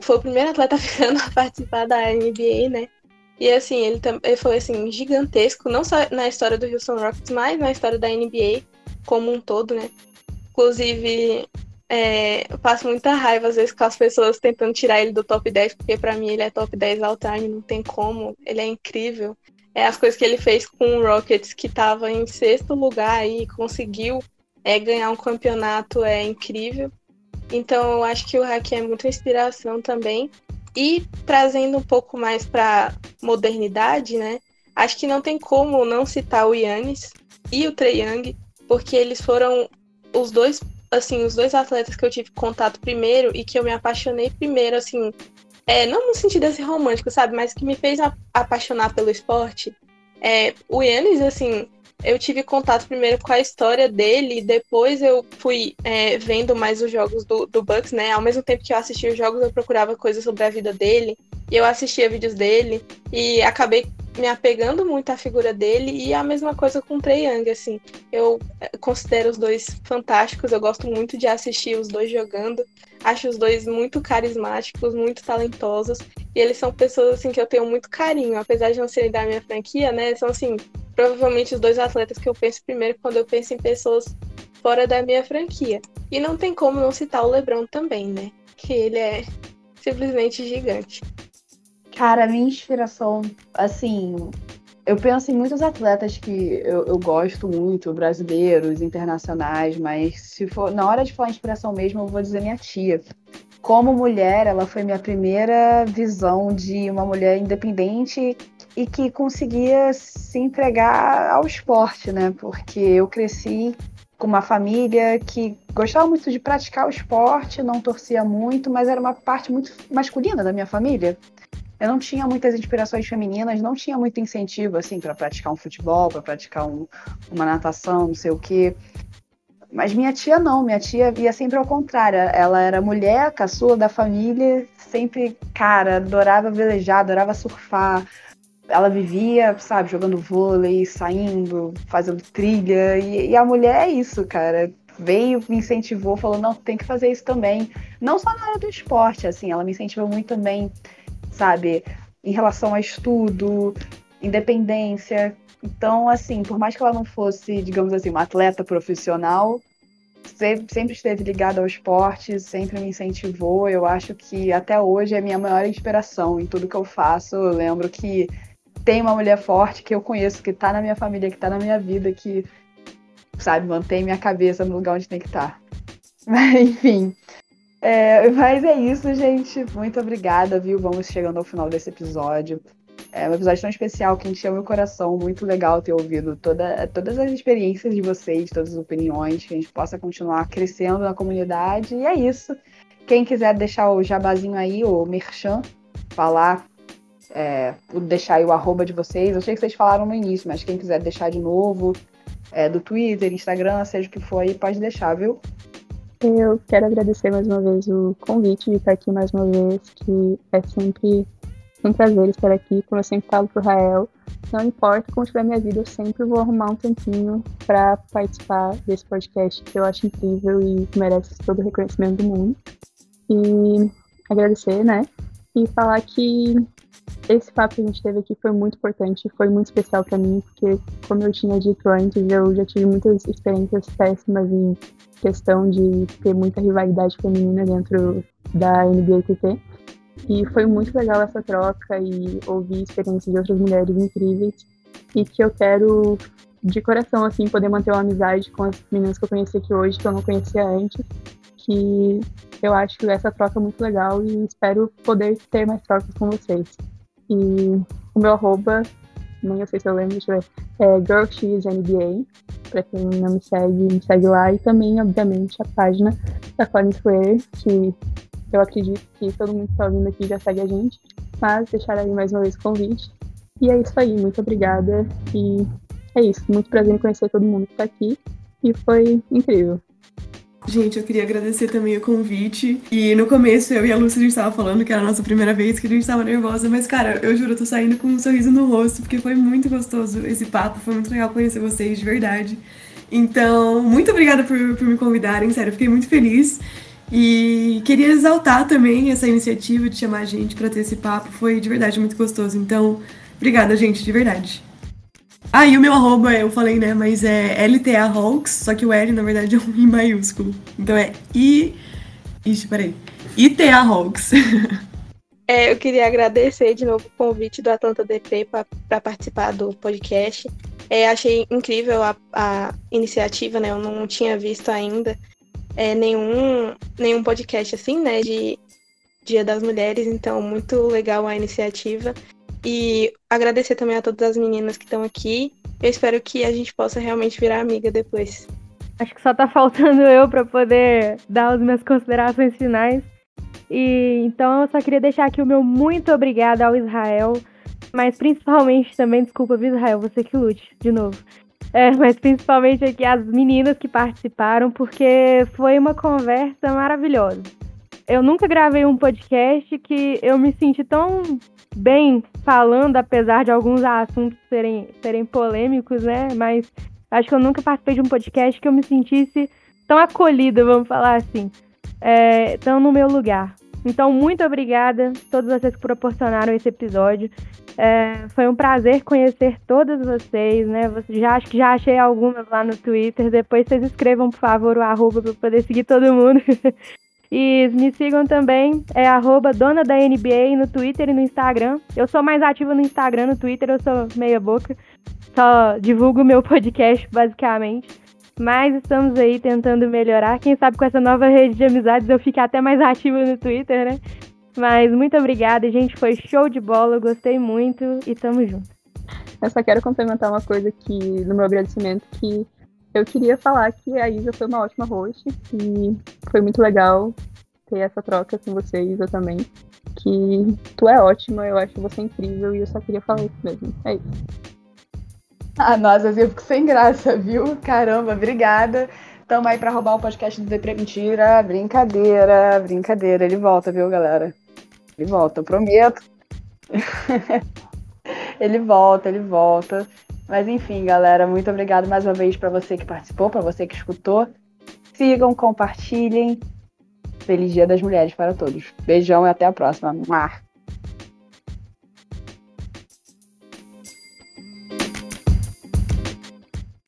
Foi o primeiro atleta africano a participar da NBA, né? E assim, ele, ele foi assim, gigantesco, não só na história do Houston Rockets, mas na história da NBA como um todo, né? Inclusive, é, eu passo muita raiva às vezes com as pessoas tentando tirar ele do top 10, porque para mim ele é top 10 all time, não tem como, ele é incrível. É, as coisas que ele fez com o Rockets, que estava em sexto lugar e conseguiu é, ganhar um campeonato, é incrível. Então eu acho que o Hack é muita inspiração também. E trazendo um pouco mais para modernidade, né? Acho que não tem como não citar o Yannis e o Trey Young, porque eles foram os dois, assim, os dois atletas que eu tive contato primeiro e que eu me apaixonei primeiro, assim, é, não no sentido assim romântico, sabe, mas que me fez apaixonar pelo esporte. É, o Yannis, assim, eu tive contato primeiro com a história dele, depois eu fui é, vendo mais os jogos do, do Bucks, né? Ao mesmo tempo que eu assistia os jogos, eu procurava coisas sobre a vida dele, e eu assistia vídeos dele, e acabei me apegando muito à figura dele, e a mesma coisa com o Trey Young, assim. Eu é, considero os dois fantásticos, eu gosto muito de assistir os dois jogando, acho os dois muito carismáticos, muito talentosos, e eles são pessoas, assim, que eu tenho muito carinho, apesar de não serem da minha franquia, né? São, assim, provavelmente os dois atletas que eu penso primeiro quando eu penso em pessoas fora da minha franquia. E não tem como não citar o LeBron também, né? Que ele é simplesmente gigante. Cara, minha inspiração, assim, eu penso em muitos atletas que eu, eu, gosto muito, brasileiros, internacionais, mas se for na hora de falar inspiração mesmo, eu vou dizer minha tia. Como mulher, ela foi minha primeira visão de uma mulher independente e que conseguia se entregar ao esporte, né? Porque eu cresci com uma família que gostava muito de praticar o esporte, não torcia muito, mas era uma parte muito masculina da minha família. Eu não tinha muitas inspirações femininas, não tinha muito incentivo assim para praticar um futebol, para praticar um, uma natação, não sei o quê. Mas minha tia não, minha tia ia sempre ao contrário. Ela era mulher, caçula da família, sempre, cara, adorava velejar, adorava surfar, ela vivia, sabe, jogando vôlei, saindo, fazendo trilha. E, e, a mulher é isso, cara. Veio, me incentivou, falou: não, tem que fazer isso também. Não só na área do esporte, assim, ela me incentivou muito também, sabe, em relação a estudo, independência. Então, assim, por mais que ela não fosse, digamos assim, uma atleta profissional, sempre esteve ligada ao esporte, sempre me incentivou. Eu acho que até hoje é a minha maior inspiração em tudo que eu faço. Eu lembro que tem uma mulher forte que eu conheço, que tá na minha família, que tá na minha vida, que, sabe, mantém minha cabeça no lugar onde tem que estar. Tá. Enfim. É, mas é isso, gente. Muito obrigada, viu? Vamos chegando ao final desse episódio. É um episódio tão especial que encheu meu coração. Muito legal ter ouvido toda, todas as experiências de vocês, todas as opiniões, que a gente possa continuar crescendo na comunidade. E é isso. Quem quiser deixar o jabazinho aí, o merchan, falar é, deixar aí o arroba de vocês. Eu sei que vocês falaram no início, mas quem quiser deixar de novo, é, do Twitter, Instagram, seja o que for aí, pode deixar, viu? Eu quero agradecer mais uma vez o convite de estar aqui mais uma vez, que é sempre um prazer estar aqui, como eu sempre falo pro Rael. Não importa como estiver minha vida, eu sempre vou arrumar um tempinho para participar desse podcast que eu acho incrível e merece todo o reconhecimento do mundo. E agradecer, né? E falar que esse papo que a gente teve aqui foi muito importante, foi muito especial para mim, porque, como eu tinha dito antes, eu já tive muitas experiências péssimas em questão de ter muita rivalidade feminina dentro da NBATT. E foi muito legal essa troca e ouvir experiências de outras mulheres incríveis. E que eu quero, de coração, assim, poder manter uma amizade com as meninas que eu conheci aqui hoje, que eu não conhecia antes. Que eu acho essa troca muito legal e espero poder ter mais trocas com vocês. E o meu arroba, nem eu sei se eu lembro, deixa eu ver, é GirlXNBA. Pra quem não me segue, me segue lá. E também, obviamente, a página da Colin Square, que eu acredito que todo mundo que tá ouvindo aqui já segue a gente. Mas deixar aí mais uma vez o convite. E é isso aí, muito obrigada. E é isso, muito prazer em conhecer todo mundo que tá aqui. E foi incrível. Gente, eu queria agradecer também o convite. E no começo, eu e a Lúcia, a gente tava falando que era a nossa primeira vez, que a gente tava nervosa. Mas, cara, eu juro, eu tô saindo com um sorriso no rosto, porque foi muito gostoso esse papo. Foi muito legal conhecer vocês, de verdade. Então, muito obrigada por, por me convidarem, sério, fiquei muito feliz. E queria exaltar também essa iniciativa de chamar a gente para ter esse papo. Foi de verdade muito gostoso. Então, obrigada, gente, de verdade. Ah, e o meu arroba, eu falei, né? Mas é LTA Hawks, só que o L, na verdade, é um I maiúsculo. Então é I. Ixi, peraí. ITA Hawks. É, eu queria agradecer de novo o convite do Atlanta DP para participar do podcast. É, achei incrível a, a, iniciativa, né? Eu não tinha visto ainda é, nenhum, nenhum podcast assim, né? De Dia das Mulheres, então muito legal a iniciativa. E agradecer também a todas as meninas que estão aqui. Eu espero que a gente possa realmente virar amiga depois. Acho que só tá faltando eu para poder dar as minhas considerações finais. E então eu só queria deixar aqui o meu muito obrigada ao Israel, mas principalmente também, desculpa, Israel, você que lute, de novo. É, mas principalmente aqui as meninas que participaram, porque foi uma conversa maravilhosa. Eu nunca gravei um podcast que eu me senti tão bem falando, apesar de alguns assuntos serem, serem polêmicos, né? Mas acho que eu nunca participei de um podcast que eu me sentisse tão acolhida, vamos falar assim. É, tão no meu lugar. Então, muito obrigada a todos vocês que proporcionaram esse episódio. É, foi um prazer conhecer todas vocês, né? Já acho que já achei algumas lá no Twitter. Depois vocês escrevam, por favor, o arroba para poder seguir todo mundo. e me sigam também, é arroba dona da NBA no Twitter e no Instagram. Eu sou mais ativa no Instagram, no Twitter eu sou meia boca. Só divulgo meu podcast, basicamente. Mas estamos aí tentando melhorar. Quem sabe com essa nova rede de amizades eu fique até mais ativa no Twitter, né? Mas muito obrigada, gente. Foi show de bola, gostei muito e tamo junto. Eu só quero complementar uma coisa que, no meu agradecimento, que eu queria falar que a Isa foi uma ótima host e foi muito legal ter essa troca com você, Isa, também. Que tu é ótima, eu acho você incrível e eu só queria falar isso mesmo. É isso. Ah, nossa, eu fico sem graça, viu? Caramba, obrigada. Tamo aí pra roubar o podcast do Depre Mentira. Brincadeira, brincadeira. Ele volta, viu, galera? Ele volta, eu prometo. ele volta, ele volta. Mas enfim, galera, muito obrigado mais uma vez para você que participou, para você que escutou. Sigam, compartilhem. Feliz Dia das Mulheres para todos. Beijão e até a próxima. Mar.